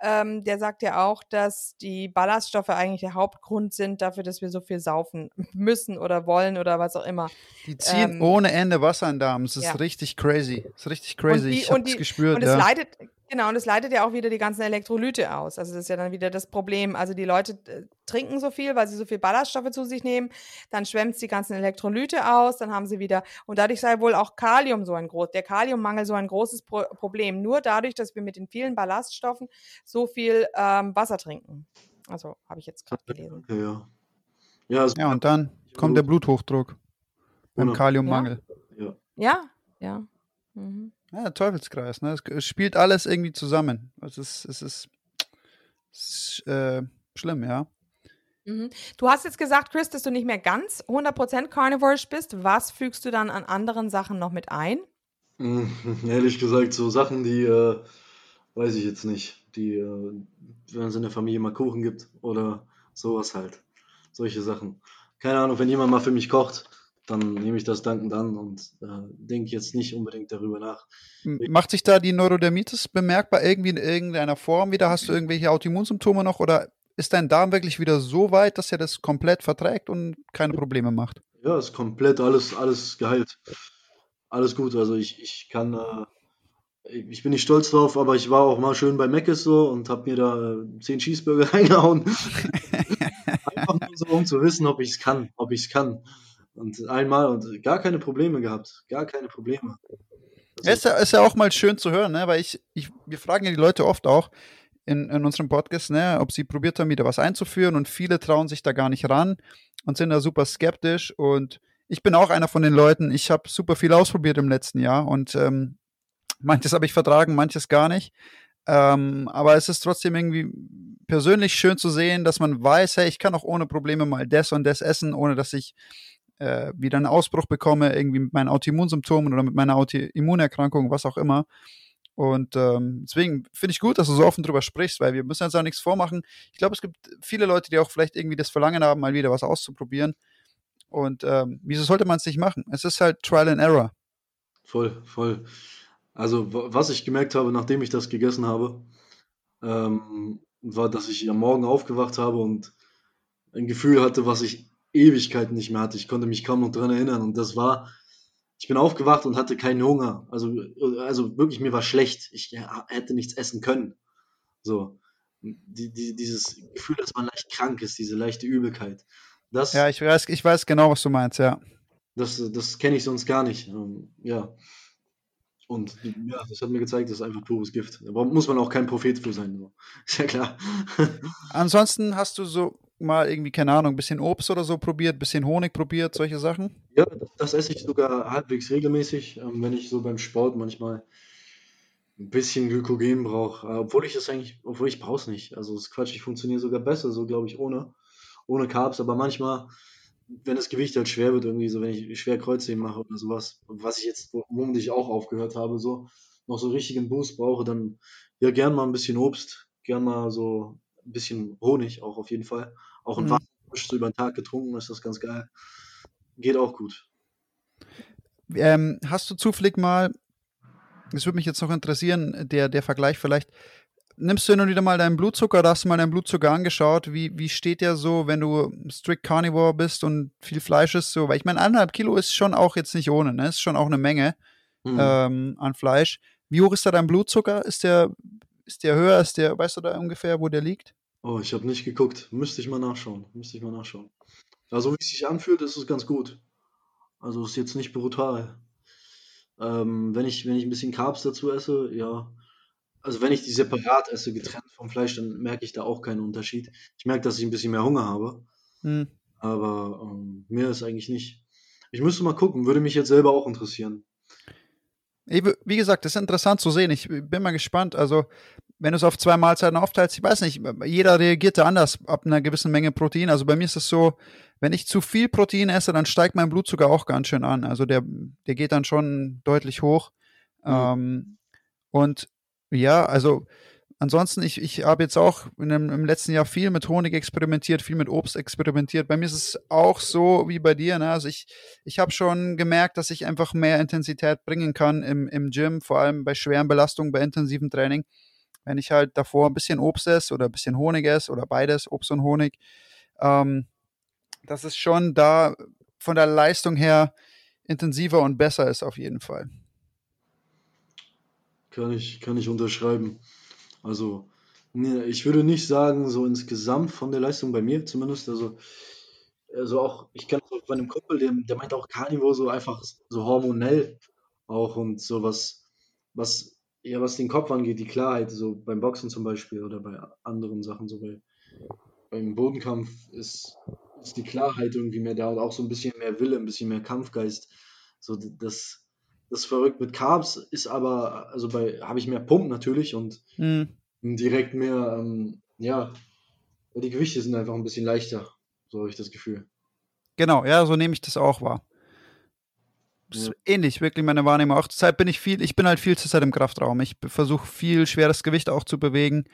Ähm, der sagt ja auch, dass die Ballaststoffe eigentlich der Hauptgrund sind dafür, dass wir so viel saufen müssen oder wollen oder was auch immer. Die ziehen Ähm, ohne Ende Wasser in den Darm. Es ist ja. richtig crazy. Es ist richtig crazy. die- ich habe es gespürt. Und es ja. Genau, und es leitet ja auch wieder die ganzen Elektrolyte aus. Also das ist ja dann wieder das Problem. Also die Leute äh, trinken so viel, weil sie so viel Ballaststoffe zu sich nehmen, dann schwemmt die ganzen Elektrolyte aus, dann haben sie wieder, und dadurch sei wohl auch Kalium so ein groß, der Kaliummangel so ein großes Pro Problem. Nur dadurch, dass wir mit den vielen Ballaststoffen so viel ähm, Wasser trinken. Also habe ich jetzt gerade gelesen. okay, ja. Ja, also, ja, und dann kommt der Bluthochdruck beim Genau. Kaliummangel. ja. Ja, ja. Mhm. Ja, Teufelskreis. Ne? Es, spielt alles irgendwie zusammen. Es ist, es ist, es ist äh, schlimm, ja. Mhm. Du hast jetzt gesagt, Chris, dass du nicht mehr ganz 100% carnivorisch bist. Was fügst du dann an anderen Sachen noch mit ein? Mm, Ehrlich gesagt, so Sachen, die, äh, weiß ich jetzt nicht. Die, äh, wenn es in der Familie mal Kuchen gibt oder sowas halt. Solche Sachen. Keine Ahnung, wenn jemand mal für mich kocht, dann nehme ich das dankend an und äh, denke jetzt nicht unbedingt darüber nach. M- Macht sich da die Neurodermitis bemerkbar irgendwie in irgendeiner Form wieder? Hast du irgendwelche Autoimmunsymptome noch oder ist dein Darm wirklich wieder so weit, dass er das komplett verträgt und keine Probleme macht? Ja, ist komplett alles, alles geheilt. Alles gut. Also ich, ich kann, äh, ich bin nicht stolz drauf, aber ich war auch mal schön bei Mc's so und habe mir da äh, 10 Cheeseburger reingehauen. Einfach nur so, um zu wissen, ob ich es kann, ob ich es kann. Und einmal und gar keine Probleme gehabt. Gar keine Probleme. Also, ist, ja, ist ja auch mal schön zu hören, ne? weil ich, ich, wir fragen ja die Leute oft auch in, in unserem Podcast, ne, ob sie probiert haben, wieder was einzuführen und viele trauen sich da gar nicht ran und sind da super skeptisch und ich bin auch einer von den Leuten, ich habe super viel ausprobiert im letzten Jahr und ähm, manches habe ich vertragen, manches gar nicht. Ähm, aber es ist trotzdem irgendwie persönlich schön zu sehen, dass man weiß, hey, ich kann auch ohne Probleme mal das und das essen, ohne dass ich äh, wieder einen Ausbruch bekomme, irgendwie mit meinen Autoimmunsymptomen oder mit meiner Autoimmunerkrankung, was auch immer. Und ähm, deswegen finde ich gut, dass du so offen drüber sprichst, weil wir müssen jetzt auch nichts vormachen. Ich glaube, es gibt viele Leute, die auch vielleicht irgendwie das Verlangen haben, mal wieder was auszuprobieren. Und ähm, wieso sollte man es nicht machen? Es ist halt Trial and Error. Voll, voll. Also, was ich gemerkt habe, nachdem ich das gegessen habe, ähm, war, dass ich am Morgen aufgewacht habe und ein Gefühl hatte, was ich Ewigkeiten nicht mehr hatte. Ich konnte mich kaum noch dran erinnern. Und das war, ich bin aufgewacht und hatte keinen Hunger. Also, also wirklich, mir war schlecht. Ich hätte nichts essen können. So. Die, die, dieses Gefühl, dass man leicht krank ist, diese leichte Übelkeit. Das, ja, ich weiß, ich weiß genau, was du meinst, ja. Das, das kenne ich sonst gar nicht. Ähm, ja. Und ja, das hat mir gezeigt, das ist einfach pures Gift. Da muss man auch kein Prophet für sein. So. Ist ja klar. Ansonsten hast du so mal irgendwie, keine Ahnung, ein bisschen Obst oder so probiert, ein bisschen Honig probiert, solche Sachen? Ja, das, esse ich sogar halbwegs regelmäßig, ähm, wenn ich so beim Sport manchmal ein bisschen Glykogen brauche. Äh, obwohl ich das eigentlich, obwohl ich brauche es nicht. Also das Quatsch, ich funktioniere sogar besser, so glaube ich, ohne, ohne Carbs. Aber manchmal, wenn das Gewicht halt schwer wird, irgendwie so, wenn ich schwer Kreuzheben mache oder sowas, was ich jetzt, womit ich auch aufgehört habe, so, noch so richtigen Boost brauche, dann ja gern mal ein bisschen Obst, gern mal so ein bisschen Honig auch auf jeden Fall. Auch ein mhm. Wasser so über den Tag getrunken, ist das ganz geil. Geht auch gut. Ähm, hast du zufällig mal, das würde mich jetzt noch interessieren, der, der Vergleich vielleicht, nimmst du hin und wieder mal deinen Blutzucker oder hast du mal deinen Blutzucker angeschaut? Wie, wie steht der so, wenn du strict Carnivore bist und viel Fleisch isst? So? Weil ich meine, anderthalb Kilo ist schon auch jetzt nicht ohne, ne? Ist schon auch eine Menge mhm. ähm, an Fleisch. Wie hoch ist da dein Blutzucker? Ist der, ist der höher? Ist der, weißt du da ungefähr, wo der liegt? Oh, ich habe nicht geguckt. Müsste ich mal nachschauen. Müsste ich mal nachschauen. Also, wie es sich anfühlt, ist es ganz gut. Also, ist jetzt nicht brutal. Ähm, wenn ich, wenn ich ein bisschen Carbs dazu esse, ja. Also, wenn ich die separat esse, getrennt vom Fleisch, dann merke ich da auch keinen Unterschied. Ich merke, dass ich ein bisschen mehr Hunger habe. Hm. Aber ähm, mehr ist eigentlich nicht. Ich müsste mal gucken, würde mich jetzt selber auch interessieren. Wie gesagt, das ist interessant zu sehen. Ich bin mal gespannt. Also, wenn du es auf zwei Mahlzeiten aufteilst, ich weiß nicht, jeder reagiert da anders ab einer gewissen Menge Protein. Also bei mir ist es so, wenn ich zu viel Protein esse, dann steigt mein Blutzucker auch ganz schön an. Also der, der geht dann schon deutlich hoch. Mhm. Ähm, und ja, also ansonsten, ich, ich habe jetzt auch dem, im letzten Jahr viel mit Honig experimentiert, viel mit Obst experimentiert. Bei mir ist es auch so wie bei dir. Ne? Also ich, ich habe schon gemerkt, dass ich einfach mehr Intensität bringen kann im, im Gym, vor allem bei schweren Belastungen, bei intensivem Training. Wenn ich halt davor ein bisschen Obst esse oder ein bisschen Honig esse oder beides, Obst und Honig, ähm, dass es schon da von der Leistung her intensiver und besser ist auf jeden Fall. Kann ich, kann ich unterschreiben. Also, ich würde nicht sagen, so insgesamt von der Leistung bei mir zumindest, also, also auch, ich kenne auch bei einem Kumpel, der, der meint auch Carnivore so einfach so hormonell auch und so was, was ja, was den Kopf angeht, die Klarheit, so beim Boxen zum Beispiel oder bei anderen Sachen, so bei, beim Bodenkampf ist, ist die Klarheit irgendwie mehr da und auch so ein bisschen mehr Wille, ein bisschen mehr Kampfgeist. So das, das verrückt mit Carbs ist aber, also bei, habe ich mehr Pump natürlich und mhm. direkt mehr, ähm, ja, die Gewichte sind einfach ein bisschen leichter, so habe ich das Gefühl. Genau, ja, so nehme ich das auch wahr ja. ähnlich, wirklich meine Wahrnehmung. Auch zur Zeit bin ich viel, ich bin halt viel zur Zeit im Kraftraum. Ich versuche viel schweres Gewicht auch zu bewegen.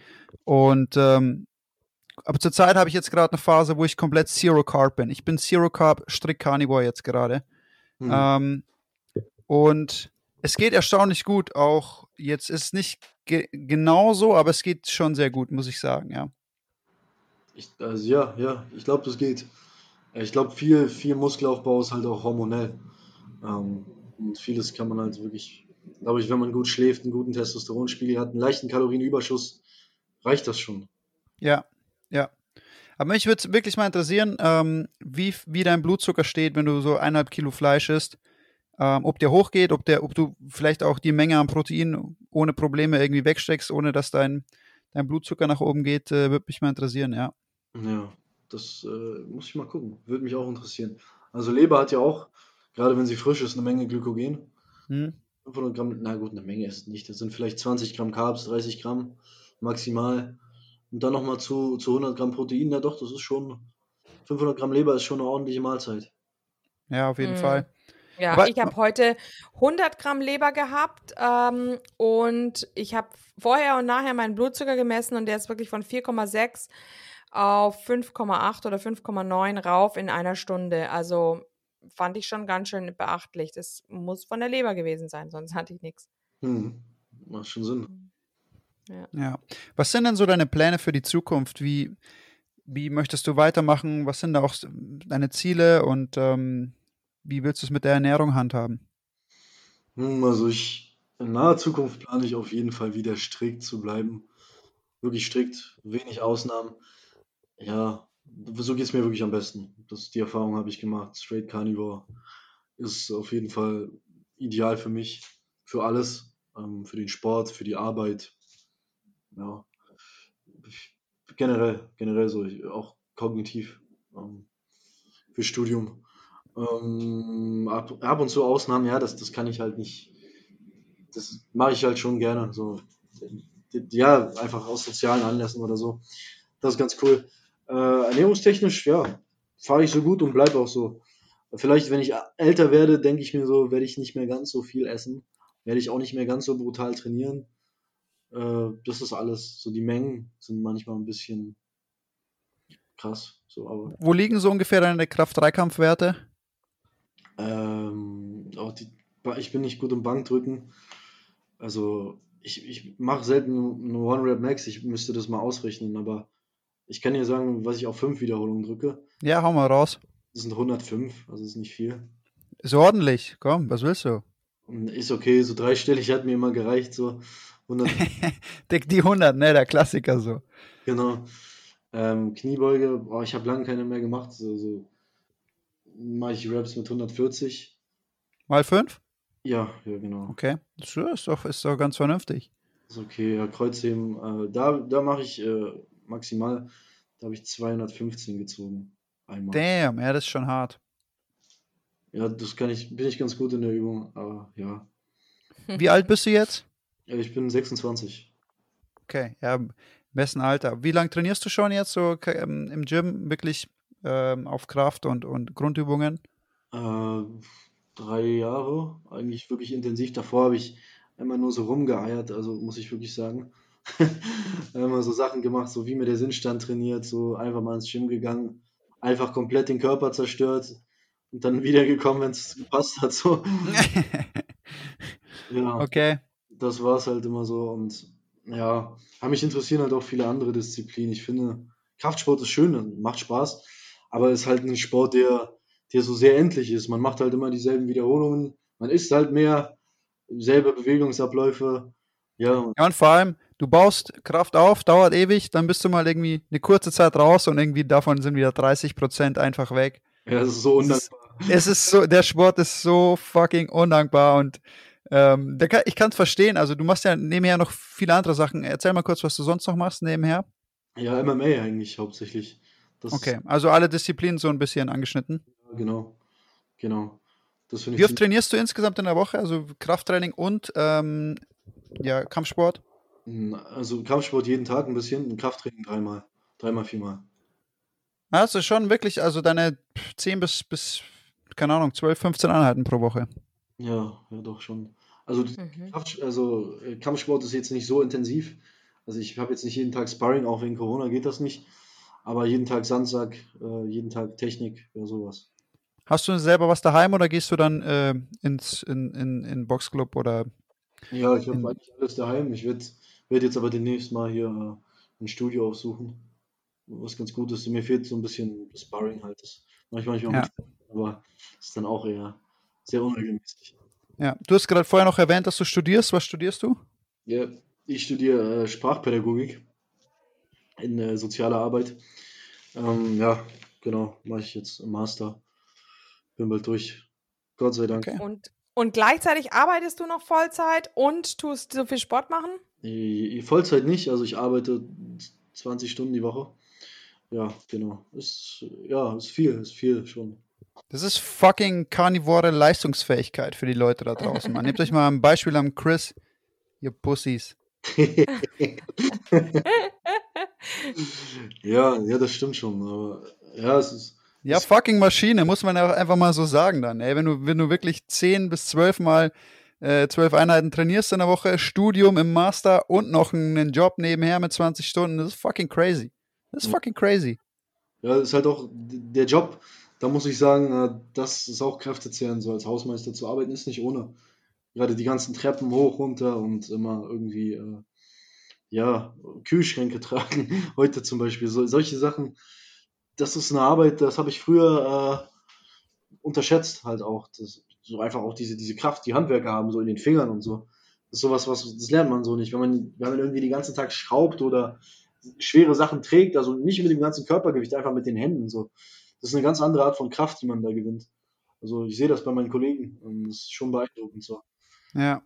Und ähm, aber zurzeit habe ich jetzt gerade eine Phase, wo ich komplett Zero Carb bin. Ich bin Zero Carb Strick Carnivore jetzt gerade. Mhm. Ähm, und es geht erstaunlich gut. Auch jetzt ist es nicht ge genauso, aber es geht schon sehr gut, muss ich sagen, ja. Ich, also ja, ja, ich glaube, das geht. Ich glaube, viel, viel Muskelaufbau ist halt auch hormonell. Ähm, und vieles kann man halt wirklich, glaube ich, wenn man gut schläft, einen guten Testosteronspiegel hat, einen leichten Kalorienüberschuss, reicht das schon. Ja, ja. Aber mich würde es wirklich mal interessieren, ähm, wie, wie dein Blutzucker steht, wenn du so eineinhalb Kilo Fleisch isst. Ähm, ob der hochgeht, ob, der, ob du vielleicht auch die Menge an Protein ohne Probleme irgendwie wegsteckst, ohne dass dein, dein Blutzucker nach oben geht, äh, würde mich mal interessieren, ja. Ja, das äh, muss ich mal gucken. Würde mich auch interessieren. Also Leber hat ja auch Gerade wenn sie frisch ist, eine Menge Glykogen. Hm. 500 Gramm, na gut, eine Menge ist nicht. Das sind vielleicht 20 Gramm Carbs, 30 Gramm maximal. Und dann nochmal zu, zu 100 Gramm Protein. Ja doch, das ist schon, 500 Gramm Leber ist schon eine ordentliche Mahlzeit. Ja, auf jeden Mm. Fall. Ja, Aber- ich habe heute 100 Gramm Leber gehabt ähm, und ich habe vorher und nachher meinen Blutzucker gemessen und der ist wirklich von 4,6 auf 5,8 oder 5,9 rauf in einer Stunde. Also fand ich schon ganz schön beachtlich. Das muss von der Leber gewesen sein, sonst hatte ich nichts. Hm. Macht schon Sinn. Ja. Was sind denn so deine Pläne für die Zukunft? Wie, wie möchtest du weitermachen? Was sind da auch deine Ziele und ähm, wie willst du es mit der Ernährung handhaben? Also ich, in naher Zukunft plane ich auf jeden Fall wieder strikt zu bleiben. Wirklich strikt, wenig Ausnahmen. Ja, so geht es mir wirklich am besten. Das, die Erfahrung habe ich gemacht. Straight Carnivore ist auf jeden Fall ideal für mich, für alles, ähm, für den Sport, für die Arbeit. Ja, generell, generell so, auch kognitiv, ähm, für Studium. Ähm, ab, und zu Ausnahmen, ja, das, das kann ich halt nicht. Das mache ich halt schon gerne. So, ja, einfach aus sozialen Anlässen oder so. Das ist ganz cool. Äh, ernährungstechnisch, ja, fahre ich so gut und bleibe auch so. Vielleicht, wenn ich älter werde, denke ich mir so, werde ich nicht mehr ganz so viel essen. Werde ich auch nicht mehr ganz so brutal trainieren. Äh, das ist alles. So die Mengen sind manchmal ein bisschen krass. So, Wo liegen so ungefähr deine Kraft-Dreikampfwerte? Ähm, auch die, ich bin nicht gut im Bankdrücken. Also ich, ich mache selten eine One-Rep Max. Ich müsste das mal ausrechnen, aber ich kann dir sagen, was ich auf fünf Wiederholungen drücke. Ja, hau mal raus. Das sind 105, also ist nicht viel. Ist ordentlich. Komm, was willst du? Und ist okay, so dreistellig hat mir immer gereicht, so 100, Dick die 100, ne? Der Klassiker so. genau. Ähm, Kniebeuge, boah, ich habe lange keine mehr gemacht. So, so mache ich Reps mit 140. Mal 5? Ja, ja, genau. Okay. Das ist doch, ist doch ganz vernünftig. Ist okay, ja, Kreuzheben, äh, da, da mache ich äh, maximal, da habe ich 215 gezogen. Einmal. Damn, ja, das ist schon hart. Ja, das kann ich, bin ich ganz gut in der Übung, aber ja. Wie alt bist du jetzt? ja ich bin 26. Okay, ja, besten Alter. Wie lange trainierst du schon jetzt so ähm, im Gym wirklich ähm, auf Kraft und, und Grundübungen? Äh, drei Jahre, eigentlich wirklich intensiv. Davor habe ich immer nur so rumgeeiert, also muss ich wirklich sagen. immer so Sachen gemacht, so wie mir der Sinnstand trainiert, so einfach mal ins Gym gegangen, einfach komplett den Körper zerstört und dann wiedergekommen, wenn es gepasst hat. So. Ja, okay. das war es halt immer so. Und ja, mich interessieren halt auch viele andere Disziplinen. Ich finde, Kraftsport ist schön, macht Spaß, aber ist halt ein Sport, der, der so sehr endlich ist. Man macht halt immer dieselben Wiederholungen, man isst halt mehr, selbe Bewegungsabläufe. Ja, Ja, und vor allem, du baust Kraft auf, dauert ewig, dann bist du mal irgendwie eine kurze Zeit raus und irgendwie davon sind wieder 30 Prozent einfach weg. ja, das ist so Es ist, undankbar. es ist so, der Sport ist so fucking undankbar und ähm, kann, ich kann es verstehen. Also du machst ja nebenher noch viele andere Sachen. Erzähl mal kurz, was du sonst noch machst nebenher. Ja, MMA eigentlich hauptsächlich. Das Okay, also alle Disziplinen so ein bisschen angeschnitten. genau, genau. Wie oft trainierst du insgesamt in der Woche? Also Krafttraining und ähm, ja, Kampfsport? also Kampfsport jeden Tag ein bisschen, und Krafttraining dreimal, dreimal, viermal. Ist schon wirklich, also deine 10 bis, bis, keine Ahnung, 12, 15 Einheiten pro Woche. Ja, ja, doch schon. Also, Mhm. Kraft, also äh, Kampfsport ist jetzt nicht so intensiv. Also ich habe jetzt nicht jeden Tag Sparring, auch wegen Corona geht das nicht. Aber jeden Tag Sandsack, äh, jeden Tag Technik, ja sowas. Hast du selber was daheim oder gehst du dann äh, ins in, in, in Boxclub oder Ja, ich habe eigentlich alles daheim. Ich werde werd jetzt aber demnächst mal hier äh, ein Studio aufsuchen, was ganz gut ist. Mir fehlt so ein bisschen das Sparring halt. Das mache ich manchmal ja. mit, aber ist dann auch eher sehr unregelmäßig. Ja, du hast gerade vorher noch erwähnt, dass du studierst. Was studierst du? Ja, ich studiere äh, Sprachpädagogik in äh, sozialer Arbeit. Ähm, ja, genau, mache ich jetzt im Master. Bin bald durch. Gott sei Dank. Okay. Und, und gleichzeitig arbeitest du noch Vollzeit und tust so viel Sport machen? Die Vollzeit nicht, also ich arbeite 20 Stunden die Woche. Ja, genau. Ist, ja, ist viel, ist viel schon. Das ist fucking karnivore Leistungsfähigkeit für die Leute da draußen. Man nehmt euch mal ein Beispiel am Chris, ihr Pussys. Ja, ja, das stimmt schon. Aber ja, es ist, Ja, fucking Maschine, muss man ja auch einfach mal so sagen dann. Ey, wenn du, wenn du wirklich 10 bis 12 Mal äh, 12 Einheiten trainierst in der Woche, Studium im Master und noch einen Job nebenher mit 20 Stunden, das ist fucking crazy. Das ist fucking crazy. Ja, ist halt auch der Job, da muss ich sagen, äh, das ist auch Kräftezehrend, so als Hausmeister zu arbeiten, ist nicht ohne. Gerade die ganzen Treppen hoch, runter und immer irgendwie, äh, ja, Kühlschränke tragen. Heute zum Beispiel, so, solche Sachen, das ist eine Arbeit, das habe ich früher äh, unterschätzt halt auch. Das, so einfach auch diese, diese Kraft, die Handwerker haben, so in den Fingern und so. Das ist sowas, was, das lernt man so nicht. Wenn man, wenn man irgendwie den ganzen Tag schraubt oder schwere Sachen trägt, also nicht mit dem ganzen Körpergewicht, einfach mit den Händen so. Das ist eine ganz andere Art von Kraft, die man da gewinnt. Also ich sehe das bei meinen Kollegen und das ist schon beeindruckend so. Ja.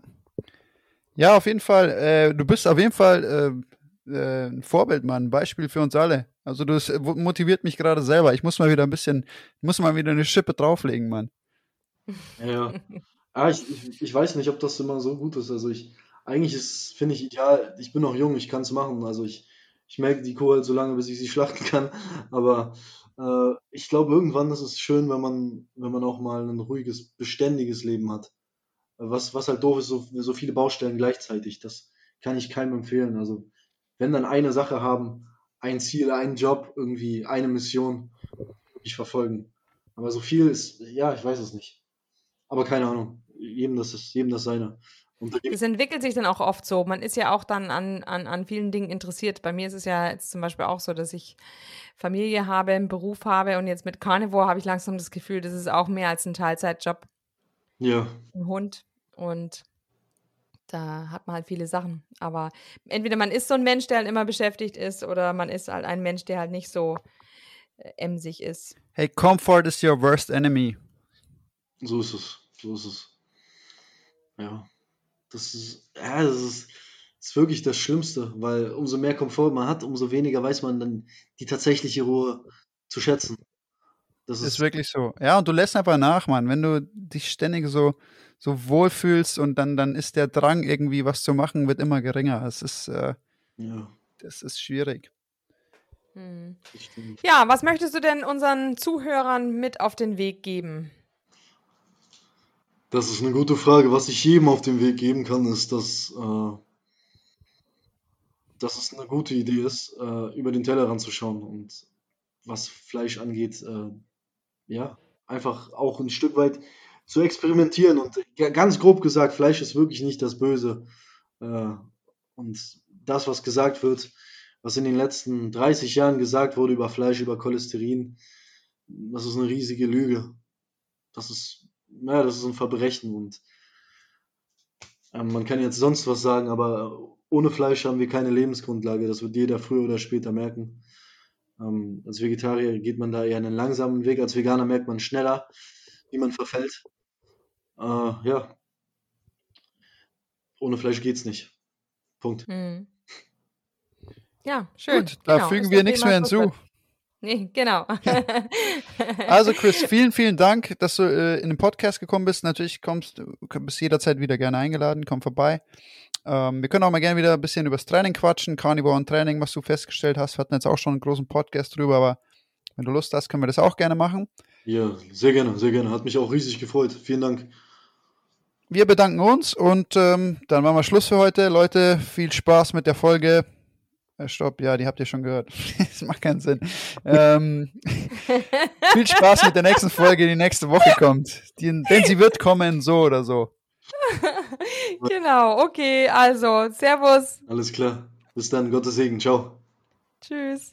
Ja, auf jeden Fall. Äh, du bist auf jeden Fall äh, äh, ein Vorbild, Mann. Ein Beispiel für uns alle. Also das motiviert mich gerade selber. Ich muss mal wieder ein bisschen, muss mal wieder eine Schippe drauflegen, Mann. Ja. Ah, ich, ich, weiß nicht, ob das immer so gut ist. Also ich, eigentlich finde ich ideal, ich bin noch jung, ich kann es machen. Also ich, ich melke die Kuh halt so lange, bis ich sie schlachten kann. Aber äh, ich glaube, irgendwann ist es schön, wenn man, wenn man auch mal ein ruhiges, beständiges Leben hat. Was, was halt doof ist, so, so viele Baustellen gleichzeitig. Das kann ich keinem empfehlen. Also, wenn dann eine Sache haben, ein Ziel, einen Job, irgendwie eine Mission, wirklich verfolgen. Aber so viel ist, ja, ich weiß es nicht. Aber keine Ahnung. Jedem das ist, jedem das seine. Es entwickelt sich dann auch oft so. Man ist ja auch dann an, an, an vielen Dingen interessiert. Bei mir ist es ja jetzt zum Beispiel auch so, dass ich Familie habe, einen Beruf habe und jetzt mit Carnivore habe ich langsam das Gefühl, das ist auch mehr als ein Teilzeitjob. Ja. Ein Hund. Und da hat man halt viele Sachen. Aber entweder man ist so ein Mensch, der halt immer beschäftigt ist, oder man ist halt ein Mensch, der halt nicht so äh, emsig ist. Hey, Comfort is your worst enemy. So ist es. So ist es. Ja. Das ist, ja, das ist, das ist wirklich das Schlimmste, weil umso mehr Komfort man hat, umso weniger weiß man dann die tatsächliche Ruhe zu schätzen. Das ist, ist wirklich so. Ja, und du lässt einfach nach, Mann. Wenn du dich ständig so, so wohlfühlst und dann, dann ist der Drang, irgendwie was zu machen, wird immer geringer. Es ist, äh, ja. das ist schwierig. Hm. Ja, was möchtest du denn unseren Zuhörern mit auf den Weg geben? Das ist eine gute Frage. Was ich jedem auf den Weg geben kann, ist, dass, äh, dass es eine gute Idee ist, äh, über den Teller ranzuschauen und was Fleisch angeht, äh, ja, einfach auch ein Stück weit zu experimentieren. Und ganz grob gesagt, Fleisch ist wirklich nicht das Böse. Äh, und das, was gesagt wird, was in den letzten 30 Jahren gesagt wurde über Fleisch, über Cholesterin, das ist eine riesige Lüge. Das ist naja, das ist ein Verbrechen und ähm, man kann jetzt sonst was sagen, aber ohne Fleisch haben wir keine Lebensgrundlage. Das wird jeder früher oder später merken. Ähm, als Vegetarier geht man da eher einen langsamen Weg, als Veganer merkt man schneller, wie man verfällt. Äh, ja. Ohne Fleisch geht's nicht. Punkt. Hm. Ja, schön. Gut, da genau. fügen wir nichts mehr hinzu. Nee, genau. also Chris, vielen, vielen Dank, dass du äh, in den Podcast gekommen bist. Natürlich kommst du bist jederzeit wieder gerne eingeladen, komm vorbei. Ähm, wir können auch mal gerne wieder ein bisschen über das Training quatschen, Carnivore und Training, was du festgestellt hast. Wir hatten jetzt auch schon einen großen Podcast drüber, aber wenn du Lust hast, können wir das auch gerne machen. Ja, sehr gerne, sehr gerne. Hat mich auch riesig gefreut. Vielen Dank. Wir bedanken uns und ähm, dann machen wir Schluss für heute. Leute, viel Spaß mit der Folge. Äh, stopp, ja, die habt ihr schon gehört. das macht keinen Sinn. Ähm, viel Spaß mit der nächsten Folge, die nächste Woche kommt. Die, denn sie wird kommen, so oder so. genau, okay, also, Servus. Alles klar. Bis dann, Gottes Segen. Ciao. Tschüss.